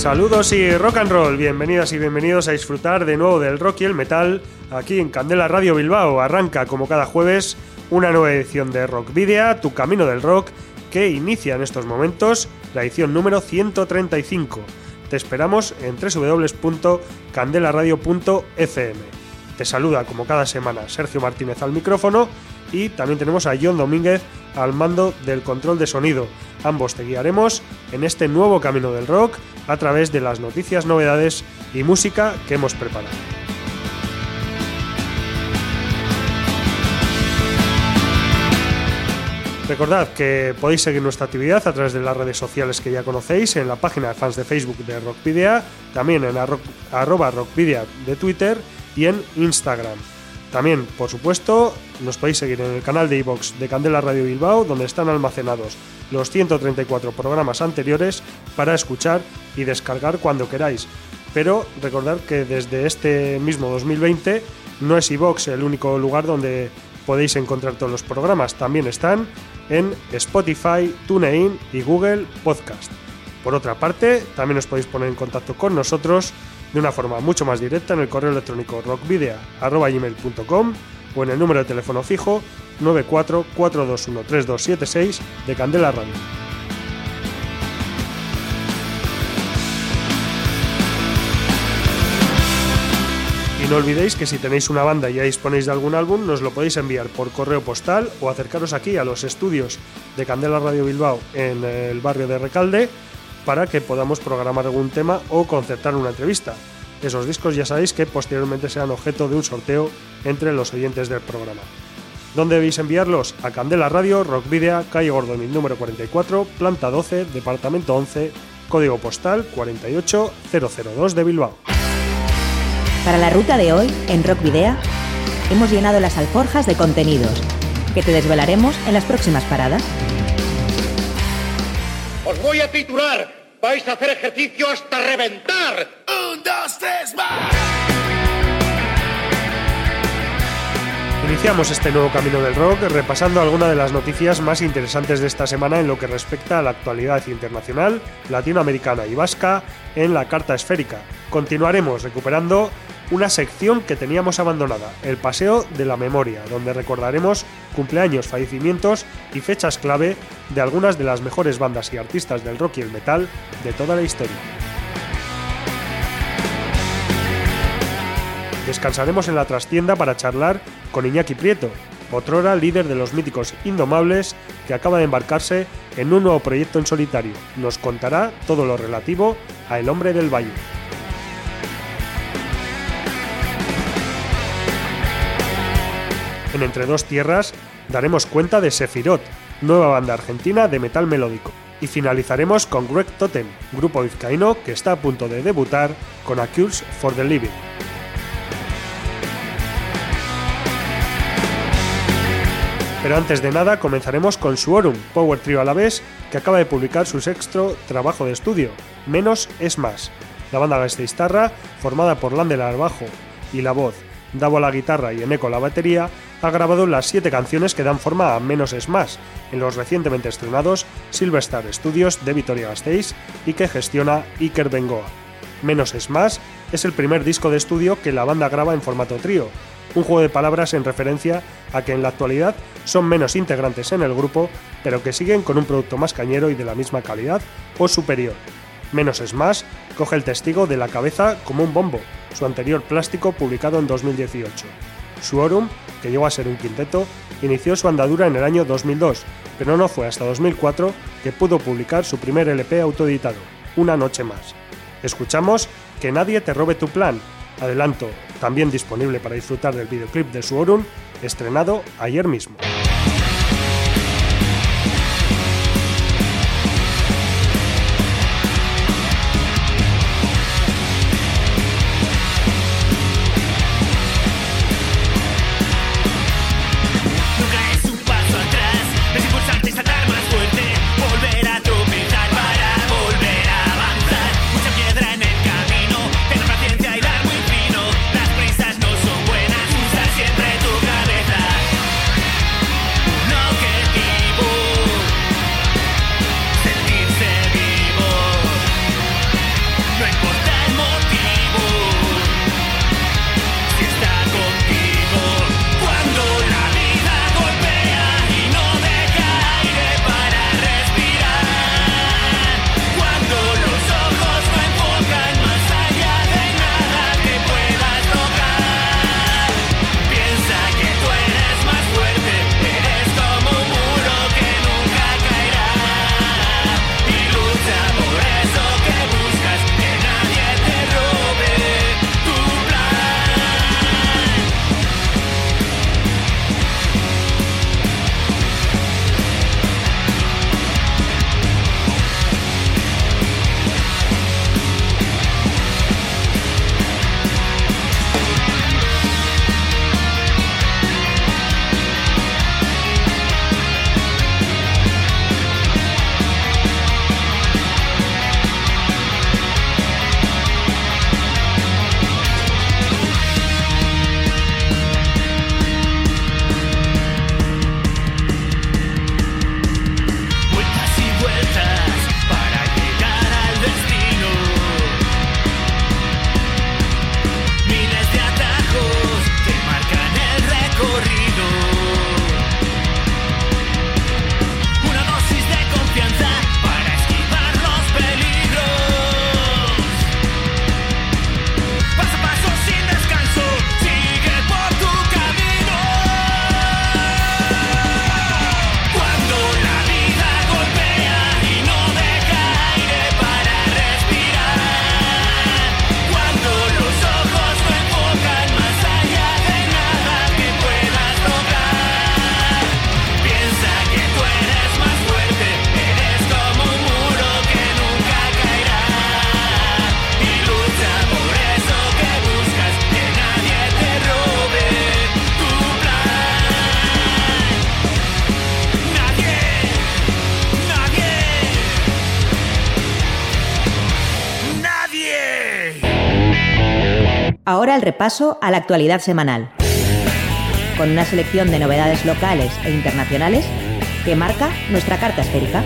Saludos y rock and roll, bienvenidas y bienvenidos a disfrutar de nuevo del rock y el metal aquí en Candela Radio Bilbao. Arranca como cada jueves una nueva edición de Rock Video, Tu Camino del Rock, que inicia en estos momentos la edición número 135. Te esperamos en www.candelaradio.fm. Te saluda como cada semana Sergio Martínez al micrófono y también tenemos a John Domínguez al mando del control de sonido. Ambos te guiaremos en este nuevo camino del rock a través de las noticias, novedades y música que hemos preparado. Recordad que podéis seguir nuestra actividad a través de las redes sociales que ya conocéis, en la página de fans de Facebook de Rockvidia, también en arroba Rockvidia de Twitter y en Instagram. También, por supuesto, nos podéis seguir en el canal de iVox de Candela Radio Bilbao, donde están almacenados los 134 programas anteriores para escuchar y descargar cuando queráis. Pero recordad que desde este mismo 2020 no es iVox el único lugar donde podéis encontrar todos los programas. También están en Spotify, TuneIn y Google Podcast. Por otra parte, también os podéis poner en contacto con nosotros de una forma mucho más directa en el correo electrónico rockvidea.com o en el número de teléfono fijo 944213276 de Candela Radio. Y no olvidéis que si tenéis una banda y ya disponéis de algún álbum, nos lo podéis enviar por correo postal o acercaros aquí a los estudios de Candela Radio Bilbao en el barrio de Recalde para que podamos programar algún tema o concertar una entrevista. Esos discos ya sabéis que posteriormente serán objeto de un sorteo entre los oyentes del programa. ¿Dónde debéis enviarlos? A Candela Radio, Rock Video, calle Gordon, número 44, planta 12, departamento 11, código postal 48002 de Bilbao. Para la ruta de hoy, en Rock Video, hemos llenado las alforjas de contenidos que te desvelaremos en las próximas paradas. Os voy a titular. Vais a hacer ejercicio hasta reventar. Un, dos, tres, más. Iniciamos este nuevo camino del rock repasando algunas de las noticias más interesantes de esta semana en lo que respecta a la actualidad internacional, latinoamericana y vasca en la carta esférica. Continuaremos recuperando una sección que teníamos abandonada, el Paseo de la Memoria, donde recordaremos cumpleaños, fallecimientos y fechas clave de algunas de las mejores bandas y artistas del rock y el metal de toda la historia. Descansaremos en la trastienda para charlar con Iñaki Prieto, otrora líder de los míticos Indomables, que acaba de embarcarse en un nuevo proyecto en solitario. Nos contará todo lo relativo a El Hombre del Valle. En Entre Dos Tierras daremos cuenta de Sefirot, nueva banda argentina de metal melódico. Y finalizaremos con Greg Totem, grupo vizcaíno que está a punto de debutar con A Cures for the Living. Pero antes de nada comenzaremos con Suorum, Power Trio a la vez, que acaba de publicar su sexto trabajo de estudio, Menos es Más. La banda Gesteistarra, formada por Landel al bajo y la voz, Davo la guitarra y Eneco a la batería, ha grabado las siete canciones que dan forma a Menos es Más, en los recientemente estrenados Silver Star Studios de Vitoria-Gasteiz y que gestiona Iker Bengoa. Menos es Más es el primer disco de estudio que la banda graba en formato trío, un juego de palabras en referencia a que en la actualidad son menos integrantes en el grupo, pero que siguen con un producto más cañero y de la misma calidad o superior. Menos es más, coge el testigo de la cabeza como un bombo, su anterior plástico publicado en 2018. Suorum, que llegó a ser un quinteto, inició su andadura en el año 2002, pero no fue hasta 2004 que pudo publicar su primer LP autoeditado, Una Noche Más. Escuchamos Que Nadie Te Robe Tu Plan, adelanto también disponible para disfrutar del videoclip de Suorum, estrenado ayer mismo. Ahora el repaso a la actualidad semanal, con una selección de novedades locales e internacionales que marca nuestra carta esférica.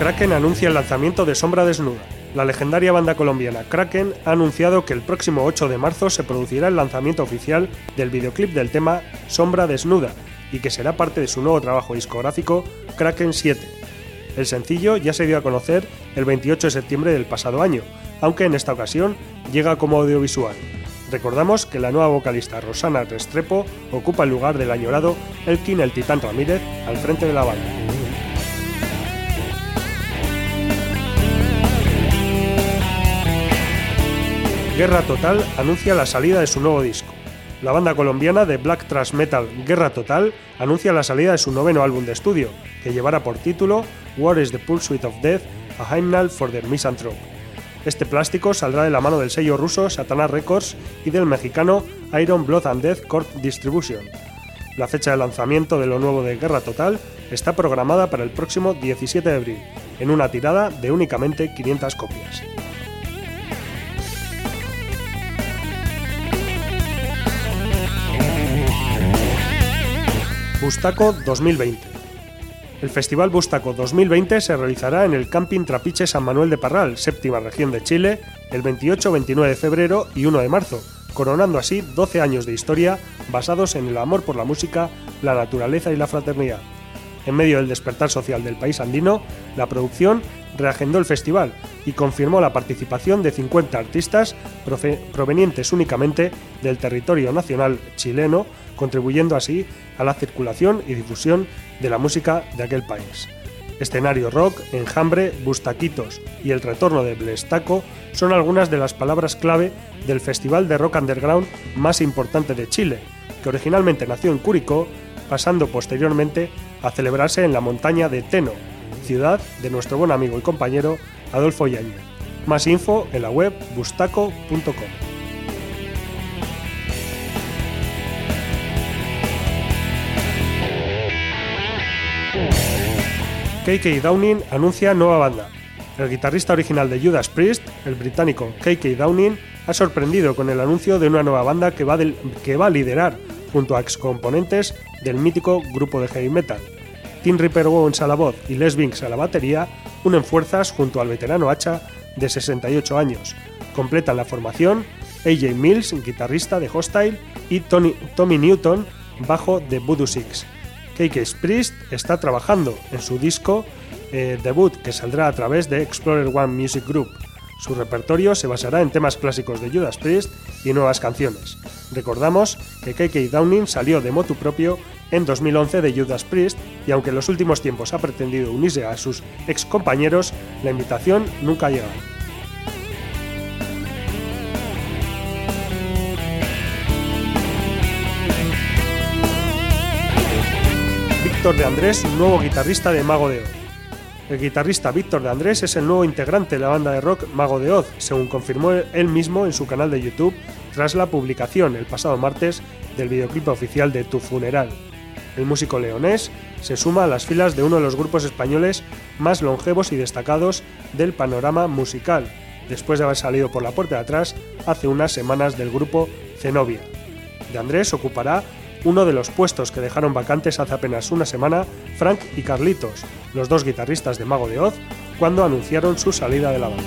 Kraken anuncia el lanzamiento de Sombra Desnuda. La legendaria banda colombiana Kraken ha anunciado que el próximo 8 de marzo se producirá el lanzamiento oficial del videoclip del tema Sombra Desnuda y que será parte de su nuevo trabajo discográfico Kraken 7. El sencillo ya se dio a conocer el 28 de septiembre del pasado año, aunque en esta ocasión llega como audiovisual. Recordamos que la nueva vocalista Rosana Restrepo ocupa el lugar del añorado Elkin el Titán Ramírez al frente de la banda. Guerra Total anuncia la salida de su nuevo disco. La banda colombiana de black thrash metal Guerra Total anuncia la salida de su noveno álbum de estudio, que llevará por título War is the Pursuit of Death, a Hymnal for the Misanthrope. Este plástico saldrá de la mano del sello ruso Satana Records y del mexicano Iron Blood and Death Corp Distribution. La fecha de lanzamiento de lo nuevo de Guerra Total está programada para el próximo 17 de abril, en una tirada de únicamente 500 copias. Bustaco 2020. El Festival Bustaco 2020 se realizará en el Camping Trapiche San Manuel de Parral, séptima región de Chile, el 28, 29 de febrero y 1 de marzo, coronando así 12 años de historia basados en el amor por la música, la naturaleza y la fraternidad. En medio del despertar social del país andino, la producción reagendó el festival y confirmó la participación de 50 artistas provenientes únicamente del territorio nacional chileno, contribuyendo así a la circulación y difusión de la música de aquel país. Escenario rock, enjambre, bustaquitos y el retorno de Blestaco son algunas de las palabras clave del festival de rock underground más importante de Chile, que originalmente nació en Curicó, pasando posteriormente a celebrarse en la montaña de Teno, ciudad de nuestro buen amigo y compañero Adolfo Yañez. Más info en la web bustaco.com. KK Downing anuncia nueva banda. El guitarrista original de Judas Priest, el británico KK Downing, ha sorprendido con el anuncio de una nueva banda que va, a liderar junto a excomponentes del mítico grupo de heavy metal. Tim Ripper Owens a la voz y Les Binks a la batería unen fuerzas junto al veterano Hacha de 68 años. Completan la formación AJ Mills, guitarrista de Hostile, y Tommy Newton, bajo de Voodoo Six. KK Priest está trabajando en su disco eh, debut que saldrá a través de Explorer One Music Group. Su repertorio se basará en temas clásicos de Judas Priest y nuevas canciones. Recordamos que KK Downing salió de motu propio en 2011 de Judas Priest y aunque en los últimos tiempos ha pretendido unirse a sus ex compañeros, la invitación nunca ha llegado. Víctor de Andrés, nuevo guitarrista de Mago de Oz. El guitarrista Víctor de Andrés es el nuevo integrante de la banda de rock Mago de Oz, según confirmó él mismo en su canal de YouTube tras la publicación el pasado martes del videoclip oficial de Tu Funeral. El músico leonés se suma a las filas de uno de los grupos españoles más longevos y destacados del panorama musical, después de haber salido por la puerta de atrás hace unas semanas del grupo Zenobia. De Andrés ocupará uno de los puestos que dejaron vacantes hace apenas una semana Frank y Carlitos, los dos guitarristas de Mago de Oz, cuando anunciaron su salida de la banda.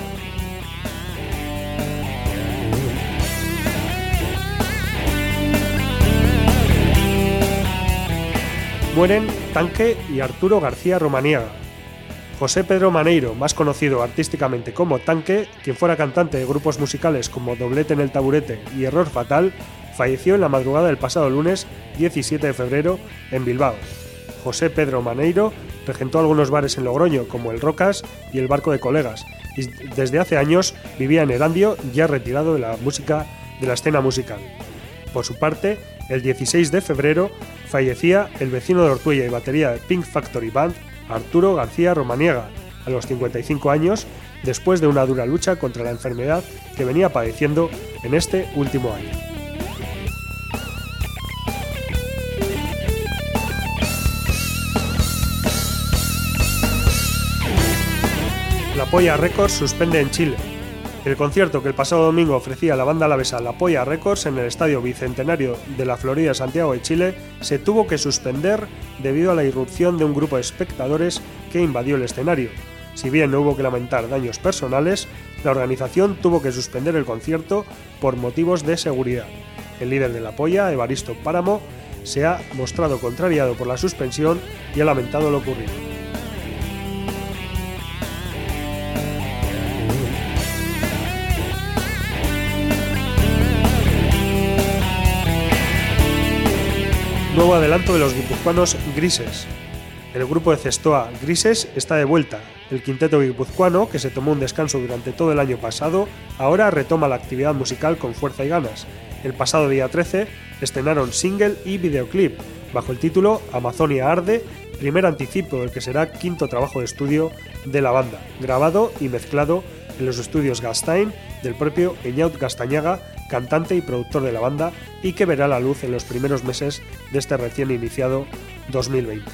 Mueren Tanque y Arturo García Romaniaga. José Pedro Maneiro, más conocido artísticamente como Tanque, quien fuera cantante de grupos musicales como Doblete en el Taburete y Error Fatal, falleció en la madrugada del pasado lunes 17 de febrero en Bilbao. José Pedro Maneiro regentó algunos bares en Logroño como el Rocas y el Barco de Colegas y desde hace años vivía en Erandio ya retirado de la música de la escena musical. Por su parte, el 16 de febrero fallecía el vecino de Ortuella y batería de Pink Factory Band, Arturo García Romaniega, a los 55 años, después de una dura lucha contra la enfermedad que venía padeciendo en este último año. La Polla Records suspende en Chile. El concierto que el pasado domingo ofrecía la banda alavesa La Polla Records en el Estadio Bicentenario de la Florida Santiago de Chile se tuvo que suspender debido a la irrupción de un grupo de espectadores que invadió el escenario. Si bien no hubo que lamentar daños personales, la organización tuvo que suspender el concierto por motivos de seguridad. El líder de La Polla, Evaristo Páramo, se ha mostrado contrariado por la suspensión y ha lamentado lo ocurrido. Nuevo adelanto de los guipuzcoanos Grises. El grupo de Cestoa Grises está de vuelta. El quinteto guipuzcoano, que se tomó un descanso durante todo el año pasado, ahora retoma la actividad musical con fuerza y ganas. El pasado día 13 estrenaron single y videoclip bajo el título Amazonia Arde, primer anticipo del que será quinto trabajo de estudio de la banda, grabado y mezclado en los estudios Gastain del propio Eñaut Gastañaga, cantante y productor de la banda, y que verá la luz en los primeros meses de este recién iniciado 2020.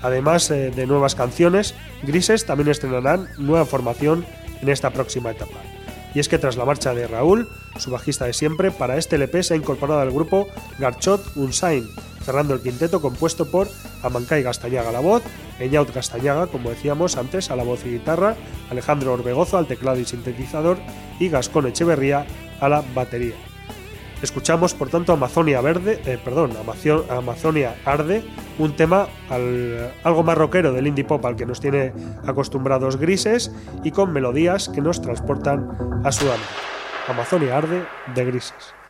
Además eh, de nuevas canciones, Grises también estrenarán nueva formación en esta próxima etapa. Y es que tras la marcha de Raúl, su bajista de siempre, para este LP se ha incorporado al grupo Garchot Unsain, cerrando el quinteto compuesto por Amancay Gastañaga a la voz, Eñaut Gastañaga, como decíamos antes, a la voz y guitarra, Alejandro Orbegozo al teclado y sintetizador y Gascón Echeverría a la batería. Escuchamos, por tanto, Amazonia Verde, eh, perdón, Amazonia Arde, un tema algo más rockero del indie pop al que nos tiene acostumbrados grises y con melodías que nos transportan a Sudamérica. Amazonia Arde de Grises.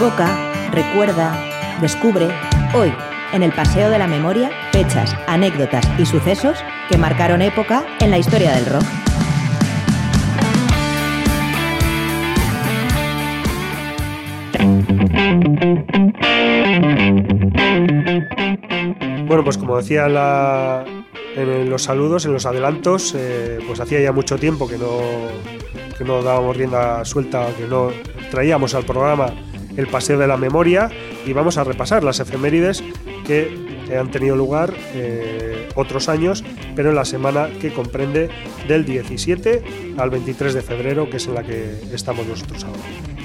Evoca, recuerda, descubre, hoy, en el Paseo de la Memoria, fechas, anécdotas y sucesos que marcaron época en la historia del rock. Bueno, pues como decía en los saludos, en los adelantos, eh, pues hacía ya mucho tiempo que no, que no dábamos rienda suelta, que no traíamos al programa el paseo de la memoria y vamos a repasar las efemérides que han tenido lugar eh, otros años, pero en la semana que comprende del 17 al 23 de febrero, que es en la que estamos nosotros ahora.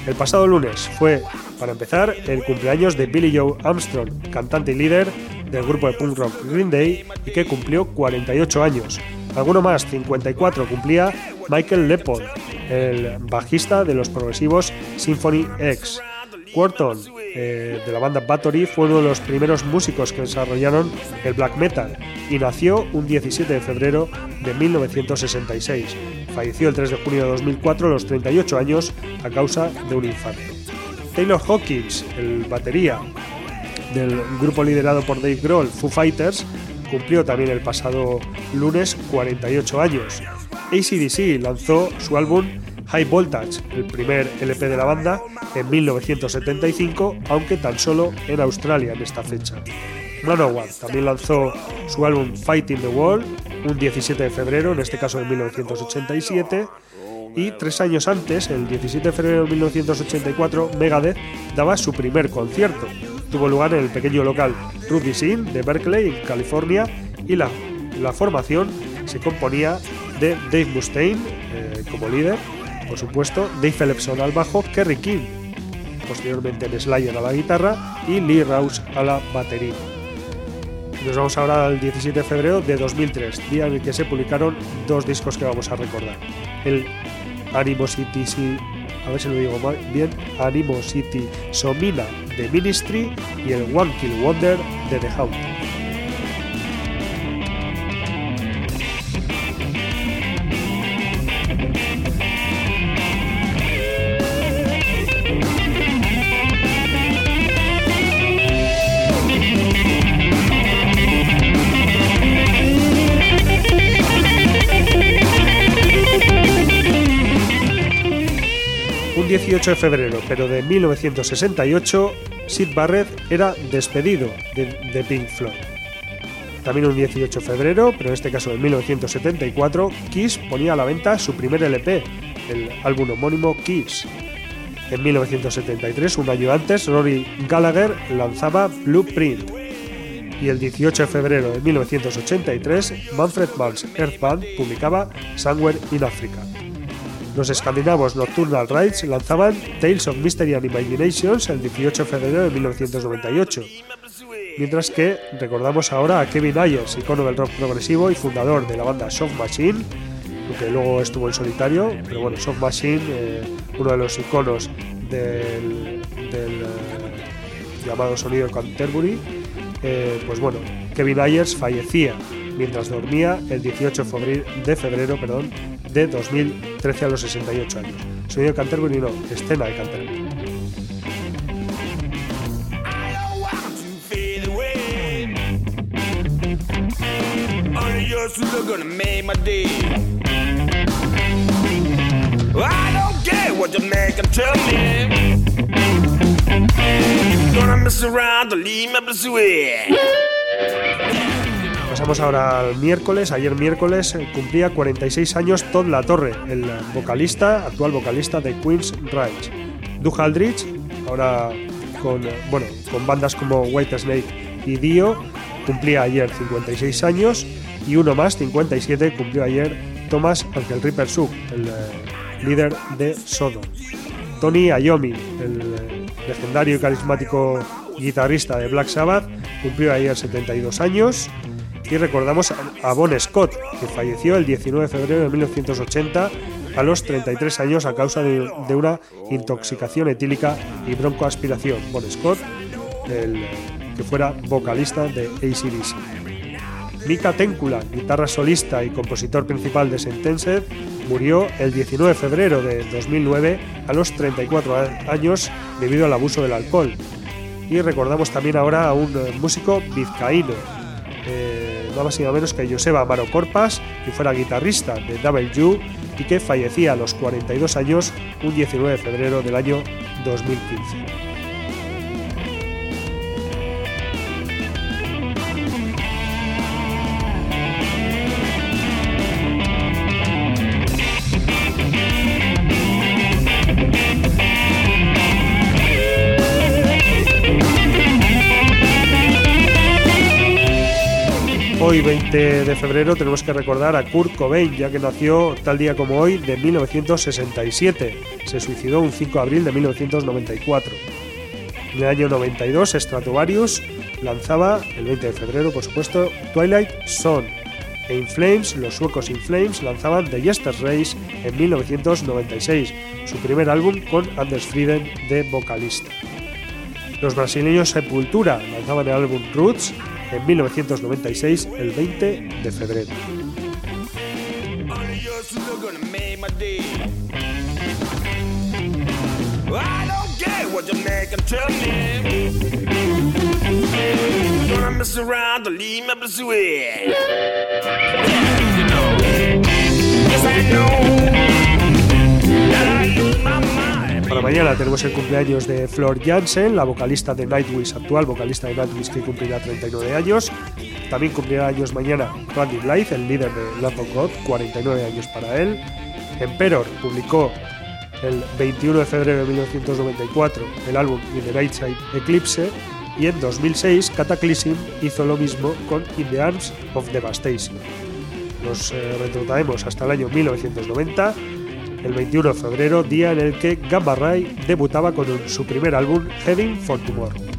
El pasado lunes fue, para empezar, el cumpleaños de Billy Joe Armstrong, cantante y líder del grupo de punk rock Green Day y que cumplió 48 años. Alguno más, 54, cumplía Michael Leopold, el bajista de los progresivos Symphony X. Quarton, eh, de la banda Battery, fue uno de los primeros músicos que desarrollaron el black metal y nació un 17 de febrero de 1966. Falleció el 3 de junio de 2004 a los 38 años a causa de un infarto. Taylor Hawkins, el batería del grupo liderado por Dave Grohl, Foo Fighters, cumplió también el pasado lunes 48 años. ACDC lanzó su álbum High Voltage, el primer LP de la banda, en 1975, aunque tan solo en Australia en esta fecha. Manowar también lanzó su álbum Fighting the World un 17 de febrero, en este caso en 1987, y tres años antes, el 17 de febrero de 1984, Megadeth daba su primer concierto. Tuvo lugar en el pequeño local Ruby Sin de Berkeley, California, y la, la formación se componía de Dave Mustaine eh, como líder, por supuesto, Dave Phillipson al bajo, Kerry King, posteriormente el Slayer a la guitarra y Lee Rouse a la batería. Nos vamos ahora al 17 de febrero de 2003, día en el que se publicaron dos discos que vamos a recordar. El Animosity, a ver si lo digo bien, Animosity Somina de Ministry y el One Kill Wonder de The Hound. 28 de febrero, pero de 1968, Sid Barrett era despedido de, de Pink Floyd. También un 18 de febrero, pero en este caso de 1974, Kiss ponía a la venta su primer LP, el álbum homónimo Kiss. En 1973, un año antes, Rory Gallagher lanzaba Blueprint. Y el 18 de febrero de 1983, Manfred Mann's Earth Band publicaba Somewhere in Africa. Los escandinavos Nocturnal Rides lanzaban Tales of Mystery and Imaginations el 18 de febrero de 1998. Mientras que recordamos ahora a Kevin Ayers, icono del rock progresivo y fundador de la banda Soft Machine, que luego estuvo en solitario, pero bueno, Soft Machine, eh, uno de los iconos del, eh, llamado sonido Canterbury, eh, pues bueno, Kevin Ayers fallecía mientras dormía el 18 de febrero perdón, de 2013 a los 68 años. Sonido de Canterbury no, escena de Canterbury. I don't care what you make and tell me. Gonna mess around to leave me sweet. Pasamos ahora al miércoles. Ayer miércoles eh, cumplía 46 años Todd La Torre, el vocalista, actual vocalista de Queen's Rise. Doug Aldrich, ahora con, eh, bueno, con bandas como White Snake y Dio, cumplía ayer 56 años. Y uno más, 57, cumplió ayer Thomas Angel Ripper Sue, el eh, líder de Sodom. Tony Iommi, el legendario y carismático guitarrista de Black Sabbath, cumplió ayer 72 años. Y recordamos a Bon Scott, que falleció el 19 de febrero de 1980 a los 33 años a causa de, una intoxicación etílica y broncoaspiración. Bon Scott, el que fuera vocalista de ACDC. Mika Tenkula, guitarra solista y compositor principal de Sentenced, murió el 19 de febrero de 2009 a los 34 años debido al abuso del alcohol. Y recordamos también ahora a un músico vizcaíno, eh, nada más y nada menos que Joseba Amaro Corpas, que fuera guitarrista de W y que fallecía a los 42 años un 19 de febrero del año 2015. Hoy, 20 de febrero, tenemos que recordar a Kurt Cobain, ya que nació tal día como hoy de 1967. Se suicidó un 5 de abril de 1994. En el año 92, Stratovarius lanzaba, el 20 de febrero, por supuesto, Twilight Zone. E In Flames, los suecos In Flames, lanzaban The Yester Race en 1996, su primer álbum con Anders Frieden de vocalista. Los brasileños Sepultura lanzaban el álbum Roots en 1996, el 20 de febrero. Para mañana tenemos el cumpleaños de Flor Jansen, la vocalista de Nightwish actual, vocalista de Nightwish que cumplirá 39 años. También cumplirá años mañana Randy Blythe, el líder de Lamb of God, 49 años para él. Emperor publicó el 21 de febrero de 1994 el álbum In the Right Side Eclipse y en 2006 Cataclysm hizo lo mismo con In the Arms of Devastation. Nos eh, retrotraemos hasta el año 1990 el 21 de febrero, día en el que Gamma Ray debutaba con su primer álbum, Heading for Tomorrow.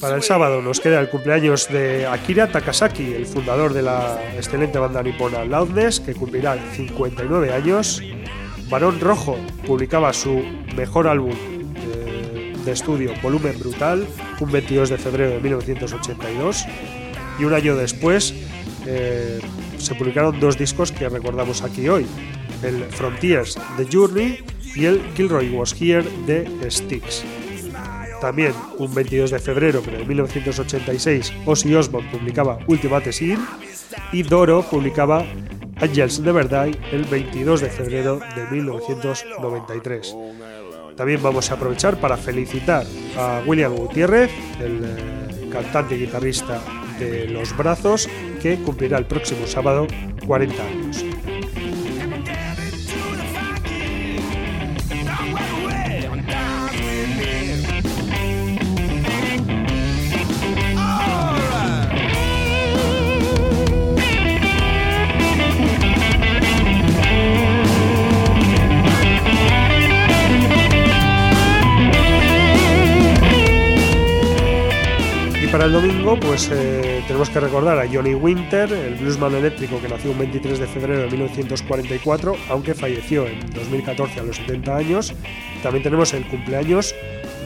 Para el sábado nos queda el cumpleaños de Akira Takasaki, el fundador de la excelente banda nipona Loudness, que cumplirá 59 años. Barón Rojo publicaba su mejor álbum eh, de, estudio, Volumen Brutal, un 22 de febrero de 1982. Y un año después eh, se publicaron dos discos que recordamos aquí hoy, el Frontiers The Journey y el Kilroy Was Here de Styx. También un 22 de febrero pero de 1986 Ozzy Osbourne publicaba Ultimate Sin y Doro publicaba Angels Never Die el 22 de febrero de 1993. También vamos a aprovechar para felicitar a William Gutiérrez, el eh, cantante y guitarrista de Los Brazos, que cumplirá el próximo sábado 40 años. El domingo, pues eh, tenemos que recordar a Johnny Winter, el bluesman eléctrico que nació un 23 de febrero de 1944, aunque falleció en 2014 a los 70 años. También tenemos el cumpleaños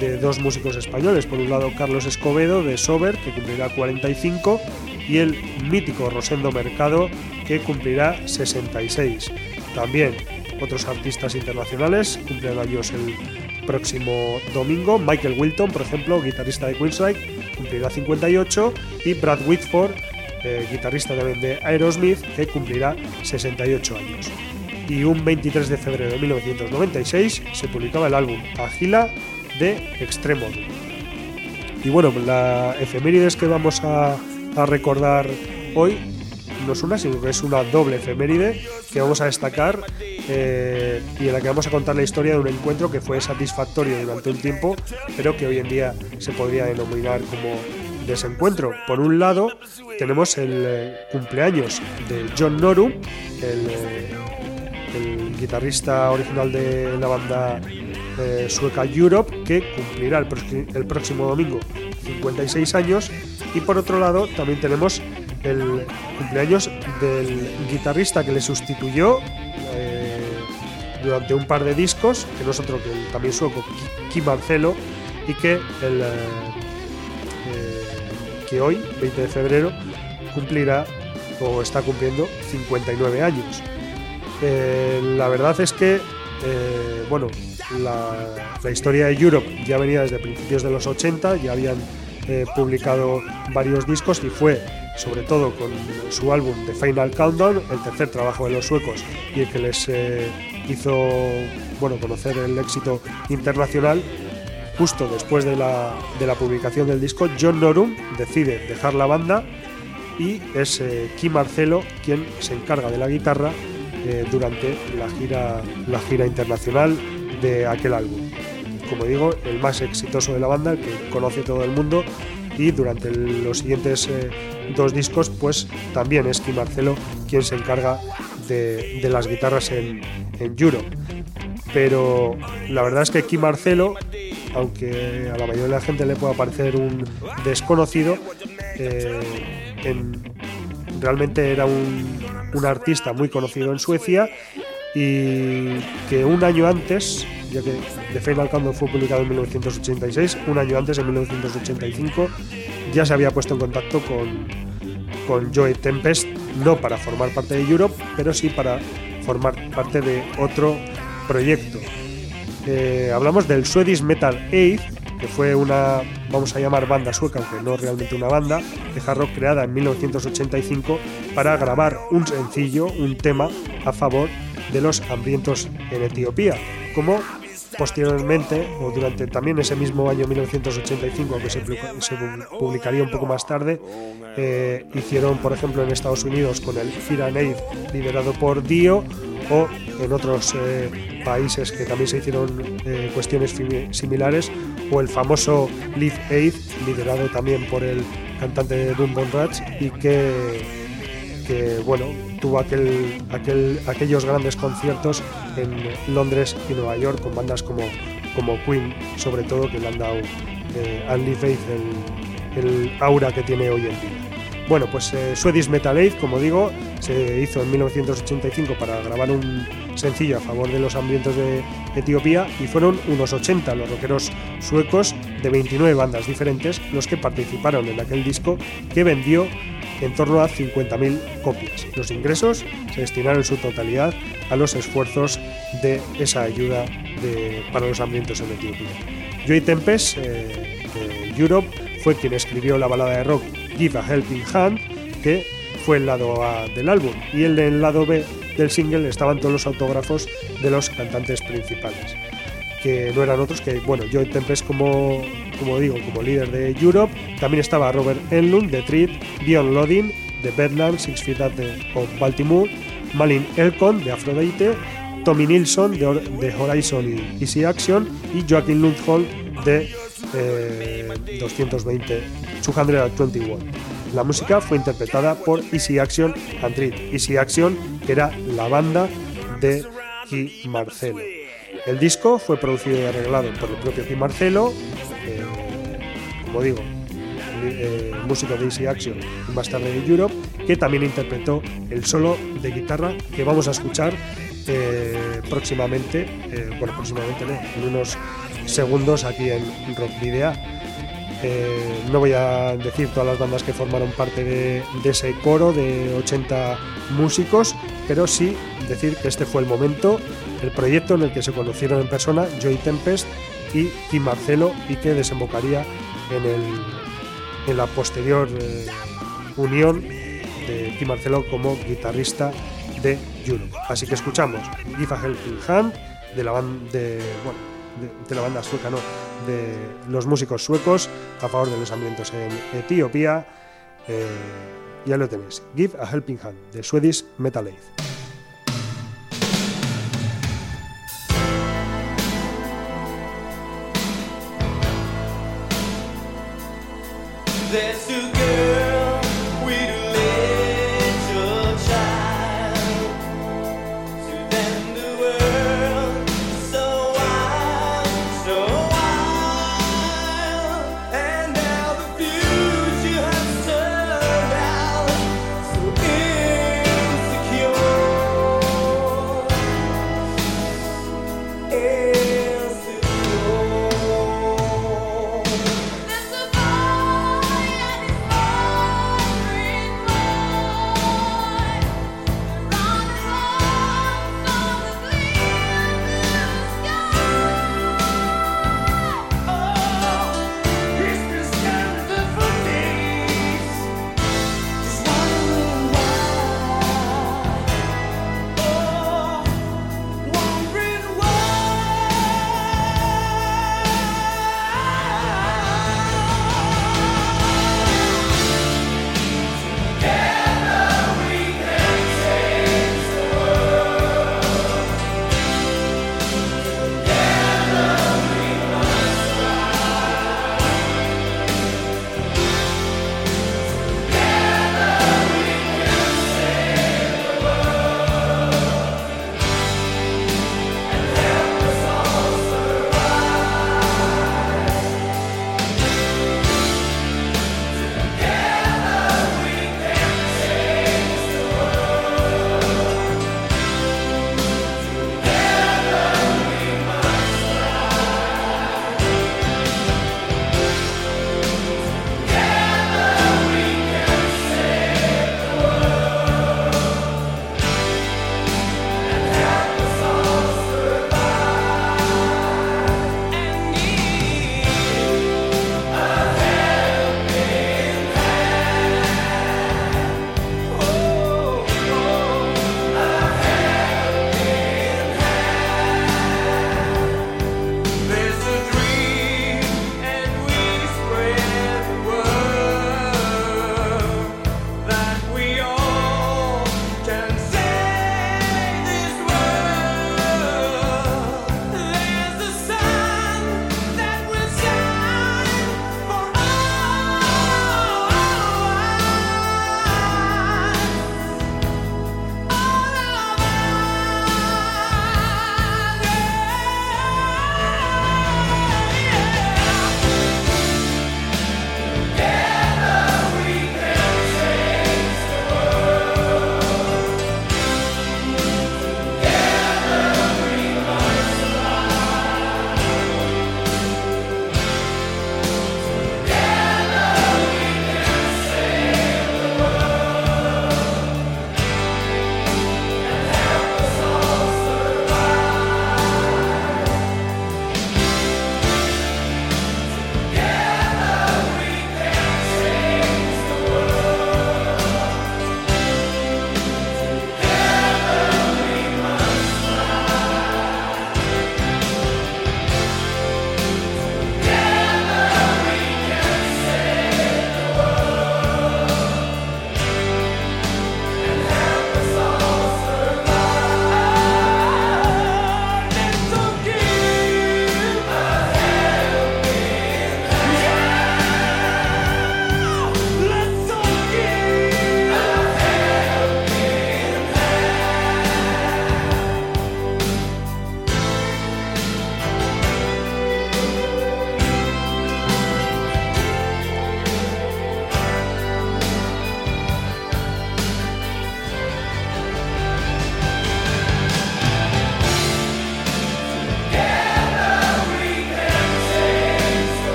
de dos músicos españoles, por un lado Carlos Escobedo de Sober, que cumplirá 45, y el mítico Rosendo Mercado, que cumplirá 66. También otros artistas internacionales cumplen años el próximo domingo. Michael Wilton, por ejemplo, guitarrista de Queensryche, cumplirá 58 y Brad Whitford, eh, guitarrista también de Aerosmith, que cumplirá 68 años. Y un 23 de febrero de 1996 se publicaba el álbum Agila de Extremo. Y bueno, la efemérides que vamos a, a recordar hoy no es una, sino que es una doble efeméride que vamos a destacar eh, y en la que vamos a contar la historia de un encuentro que fue satisfactorio durante un tiempo, pero que hoy en día se podría denominar como desencuentro. Por un lado, tenemos el eh, cumpleaños de John Noru, eh, el, guitarrista original de la banda sueca Europe, que cumplirá el próximo domingo 56 años. Y por otro lado, también tenemos el cumpleaños del guitarrista que le sustituyó durante un par de discos, que no es otro que el también sueco Kim Marcelo, y que, el, que hoy, 20 de febrero, cumplirá o está cumpliendo 59 años. la verdad es que, bueno, la, historia de Europe ya venía desde principios de los 80, ya habían eh, publicado varios discos y fue sobre todo con su álbum The Final Countdown, el tercer trabajo de los suecos y el que les eh, hizo bueno, conocer el éxito internacional. Justo después de la, de la publicación del disco, John Norum decide dejar la banda y es eh, Kim Marcelo quien se encarga de la guitarra durante la gira, la gira internacional de aquel álbum. Como digo, el más exitoso de la banda, el que conoce todo el mundo y durante los siguientes eh, dos discos pues también es Kim Marcelo quien se encarga de, las guitarras en, en Europe. Pero la verdad es que Kim Marcelo, aunque a la mayoría de la gente le pueda parecer un desconocido, eh, realmente era un, un artista muy conocido en Suecia y que un año antes, ya que The Final Countdown fue publicado en 1986, un año antes, en 1985, ya se había puesto en contacto con, con Joey Tempest, no para formar parte de Europe, pero sí para formar parte de otro proyecto. Eh, hablamos del Swedish Metal Aid, que fue una, vamos a llamar banda sueca, aunque no realmente una banda, de hard rock creada en 1985 para grabar un sencillo, un tema a favor de los hambrientos en Etiopía, como posteriormente, o durante también ese mismo año 1985, aunque se, publicaría un poco más tarde, eh, hicieron, por ejemplo, en Estados Unidos con el Fear and Aid liderado por Dio, o en otros eh, países que también se hicieron eh, cuestiones similares, o el famoso Live Aid, liderado también por el cantante de Boom Rats, y que bueno, tuvo aquel, aquel, aquellos grandes conciertos en Londres y Nueva York con bandas como, como Queen, sobre todo, que le han dado eh, a Lee Faith el, el, aura que tiene hoy en día. Bueno, pues eh, Swedish Metal Aid, como digo, se hizo en 1985 para grabar un sencillo a favor de los hambrientos de Etiopía y fueron unos 80 los rockeros suecos de 29 bandas diferentes los que participaron en aquel disco que vendió en torno a 50.000 copias. Los ingresos se destinaron en su totalidad a los esfuerzos de esa ayuda para los hambrientos en Etiopía. Joey Tempest eh, de Europe fue quien escribió la balada de rock Give a Helping Hand, que fue el lado A del álbum, y en el lado B del single estaban todos los autógrafos de los cantantes principales, que no eran otros que, bueno, Joey Tempest como como digo, como líder de Europe. También estaba Robert Enlund de Treat, Dion Lodin de Bedlam, Six Feet of Baltimore, Malin Elkon de Aphrodite, Tommy Nilsson de, Horizon y Easy Action y Joaquin Lundholm de 220, eh, 221. La música fue interpretada por Easy Action and Treat. Easy Action, era la banda de Guy Marcelo. El disco fue producido y arreglado por el propio Guy Marcelo como digo, eh, músico de Easy Action y más tarde de Europe, que también interpretó el solo de guitarra que vamos a escuchar eh, próximamente, eh, bueno, próximamente en unos segundos aquí en Rock Video. no voy a decir todas las bandas que formaron parte de, de, ese coro de 80 músicos, pero sí decir que este fue el momento, el proyecto en el que se conocieron en persona Joy Tempest y Kim Marcelo y que desembocaría en, la posterior eh, unión de Kim Marcelo como guitarrista de Juno. Así que escuchamos Give a Helping Hand de la, banda, de, bueno, de, la banda sueca, no, de los músicos suecos a favor de los ambientes en Etiopía. Eh, ya lo tenéis. Give a Helping Hand de Swedish Metal Aid.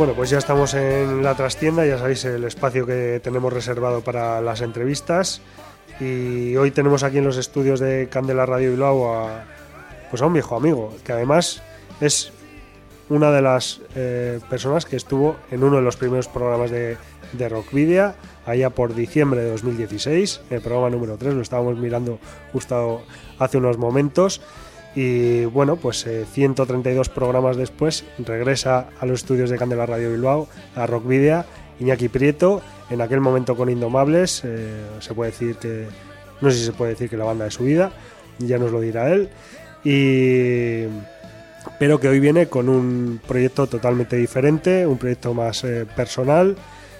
Pues ya estamos en la trastienda, ya sabéis el espacio que tenemos reservado para las entrevistas. Y hoy tenemos aquí en los estudios de Candela Radio Bilbao a, pues a un viejo amigo, que además es una de las eh, personas que estuvo en uno de los primeros programas de, de Rockvidia, allá por diciembre de 2016, el programa número 3, lo estábamos mirando justo hace unos momentos. Y bueno, pues 132 eh, programas después regresa a los estudios de Candela Radio Bilbao, a Rockvidia, Iñaki Prieto, en aquel momento con Indomables, eh, se puede decir que, no sé si se puede decir que la banda de su vida, ya nos lo dirá él, y, pero que hoy viene con un proyecto totalmente diferente, un proyecto más eh, personal,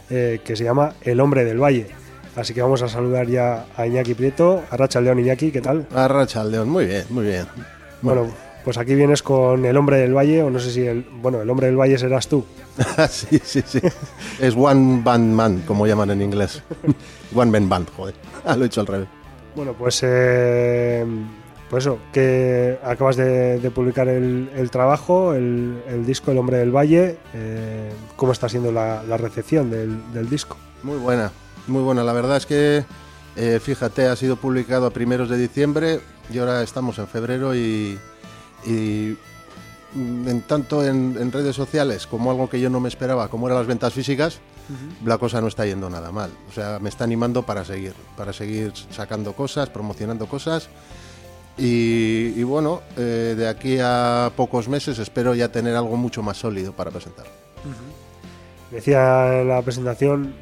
que se llama El Hombre del Valle. Así que vamos a saludar ya a Iñaki Prieto, a Racha León Iñaki, ¿qué tal? A Racha León, muy bien, muy bien. Bueno, pues aquí vienes con el hombre del valle, o no sé si el. Bueno, el hombre del valle serás tú. sí, sí, sí. Es One Band Man, como llaman en inglés. one Man Band, joder. Ah, lo he hecho al revés. Bueno, pues. Eh, pues eso, que acabas de, publicar el, trabajo, el, disco El hombre del valle. Eh, ¿Cómo está siendo la, recepción del, disco? Muy buena, muy buena. La verdad es que. Eh, fíjate, ha sido publicado a primeros de diciembre, y ahora estamos en febrero y, en tanto en, redes sociales como algo que yo no me esperaba, como eran las ventas físicas, la cosa no está yendo nada mal. O sea, me está animando para seguir, para seguir sacando cosas, promocionando cosas. Y, bueno, eh, de aquí a pocos meses espero ya tener algo mucho más sólido para presentar. Decía la presentación,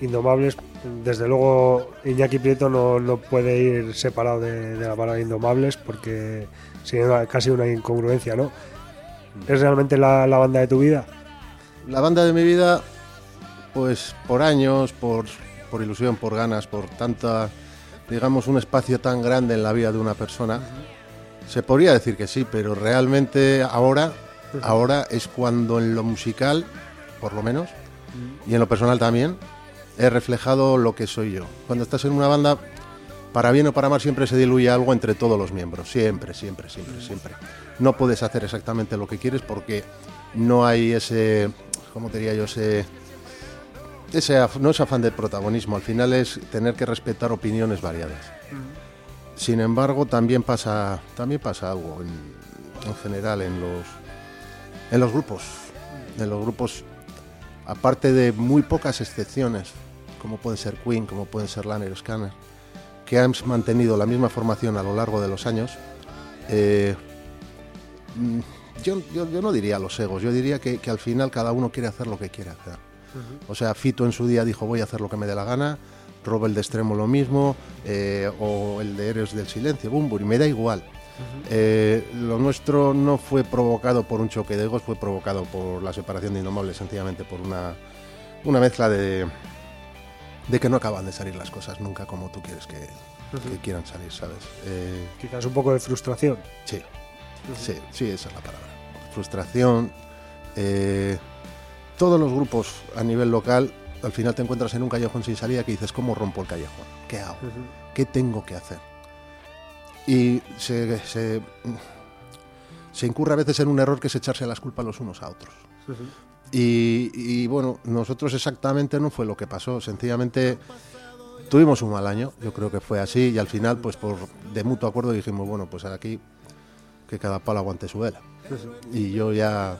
Indomables desde luego Iñaki Prieto no, puede ir separado de, la palabra Indomables porque sería casi una incongruencia, ¿no? ¿Es realmente la, banda de tu vida? La banda de mi vida, pues por años, por, ilusión, por ganas, por tanta, digamos, un espacio tan grande en la vida de una persona, se podría decir que sí, pero realmente ahora, ahora es cuando en lo musical, por lo menos, y en lo personal también, he reflejado lo que soy yo. Cuando estás en una banda, para bien o para mal, siempre se diluye algo entre todos los miembros. Siempre, siempre, siempre, siempre. No puedes hacer exactamente lo que quieres porque no hay ese, ¿cómo diría yo? Ese, ese no es afán de protagonismo. Al final es tener que respetar opiniones variadas. Sin embargo, también pasa, también pasa algo en, en general en los, en los grupos. En los grupos, aparte de muy pocas excepciones, como pueden ser Queen, como pueden ser Lanner Scanner, que han mantenido la misma formación a lo largo de los años, eh, mm, yo, no diría los egos, yo diría que, al final cada uno quiere hacer lo que quiere hacer. O sea, Fito en su día dijo voy a hacer lo que me dé la gana, Robert de Extremo lo mismo, eh, o el de Héroes del Silencio, y me da igual. Eh, lo nuestro no fue provocado por un choque de egos, fue provocado por la separación de Indomables, sencillamente por una, una mezcla de, de que no acaban de salir las cosas nunca como tú quieres que, quieran salir, ¿sabes? Eh, Quizás un poco de frustración. Sí, sí, sí, esa es la palabra. Frustración. Eh, todos los grupos a nivel local, al final te encuentras en un callejón sin salida que dices, ¿cómo rompo el callejón? ¿Qué hago? ¿Qué tengo que hacer? Y se, se incurre a veces en un error que es echarse las culpas los unos a otros. Y, y, bueno, nosotros exactamente no fue lo que pasó, sencillamente tuvimos un mal año, yo creo que fue así, y al final, pues por de mutuo acuerdo dijimos, bueno, pues aquí que cada palo aguante su vela. Y yo ya,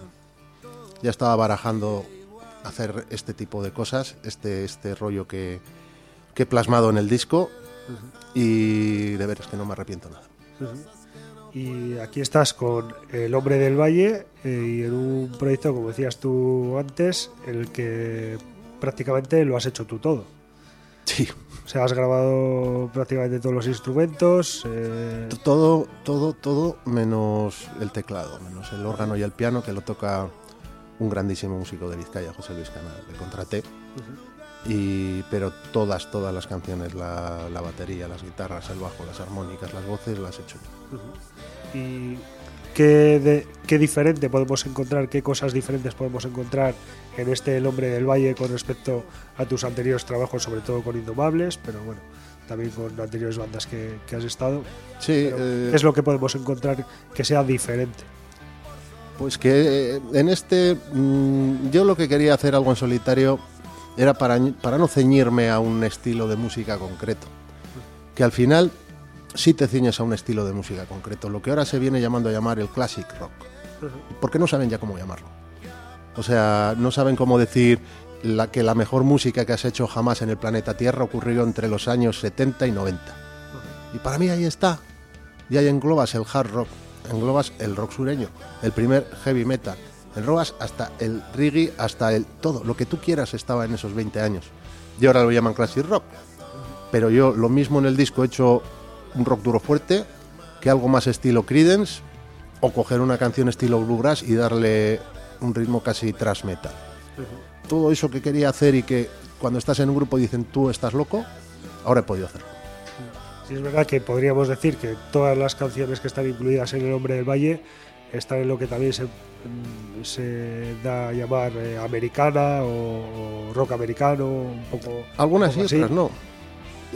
ya estaba barajando hacer este tipo de cosas, este, este rollo que, que he plasmado en el disco, y de veras que no me arrepiento nada. Y aquí estás con El Hombre del Valle eh, y en un proyecto, como decías tú antes, en el que prácticamente lo has hecho tú todo. Sí. O sea, has grabado prácticamente todos los instrumentos. Eh, todo, todo, todo, menos el teclado, menos el órgano y el piano, que lo toca un grandísimo músico de Vizcaya, José Luis Canal. Le contraté. y, pero todas, todas las canciones, la, batería, las guitarras, el bajo, las armónicas, las voces, las he hecho. ¿Y qué, qué diferente podemos encontrar, qué cosas diferentes podemos encontrar en este El Hombre del Valle con respecto a tus anteriores trabajos, sobre todo con Indomables, pero bueno, también con anteriores bandas que, has estado. Sí, eh, es lo que podemos encontrar que sea diferente? Pues que eh, en este, mm, yo lo que quería hacer algo en solitario era para, para no ceñirme a un estilo de música concreto. Que al final sí te ciñes a un estilo de música concreto, lo que ahora se viene llamando a llamar el classic rock. Porque no saben ya cómo llamarlo. O sea, no saben cómo decir la, que la mejor música que has hecho jamás en el planeta Tierra ocurrió entre los años 70 y 90. Y para mí ahí está. Y ahí englobas el hard rock, englobas el rock sureño, el primer heavy metal, englobas hasta el reggae, hasta el todo, lo que tú quieras estaba en esos 20 años. Y ahora lo llaman classic rock. Pero yo lo mismo en el disco he hecho un rock duro fuerte que algo más estilo Creedence o coger una canción estilo bluegrass y darle un ritmo casi thrash metal. Todo eso que quería hacer y que cuando estás en un grupo dicen tú estás loco, ahora he podido hacerlo. Sí, es verdad que podríamos decir que todas las canciones que están incluidas en El Hombre del Valle están en lo que también se, se da a llamar eh, americana o, rock americano, un poco. Algunas y otras no.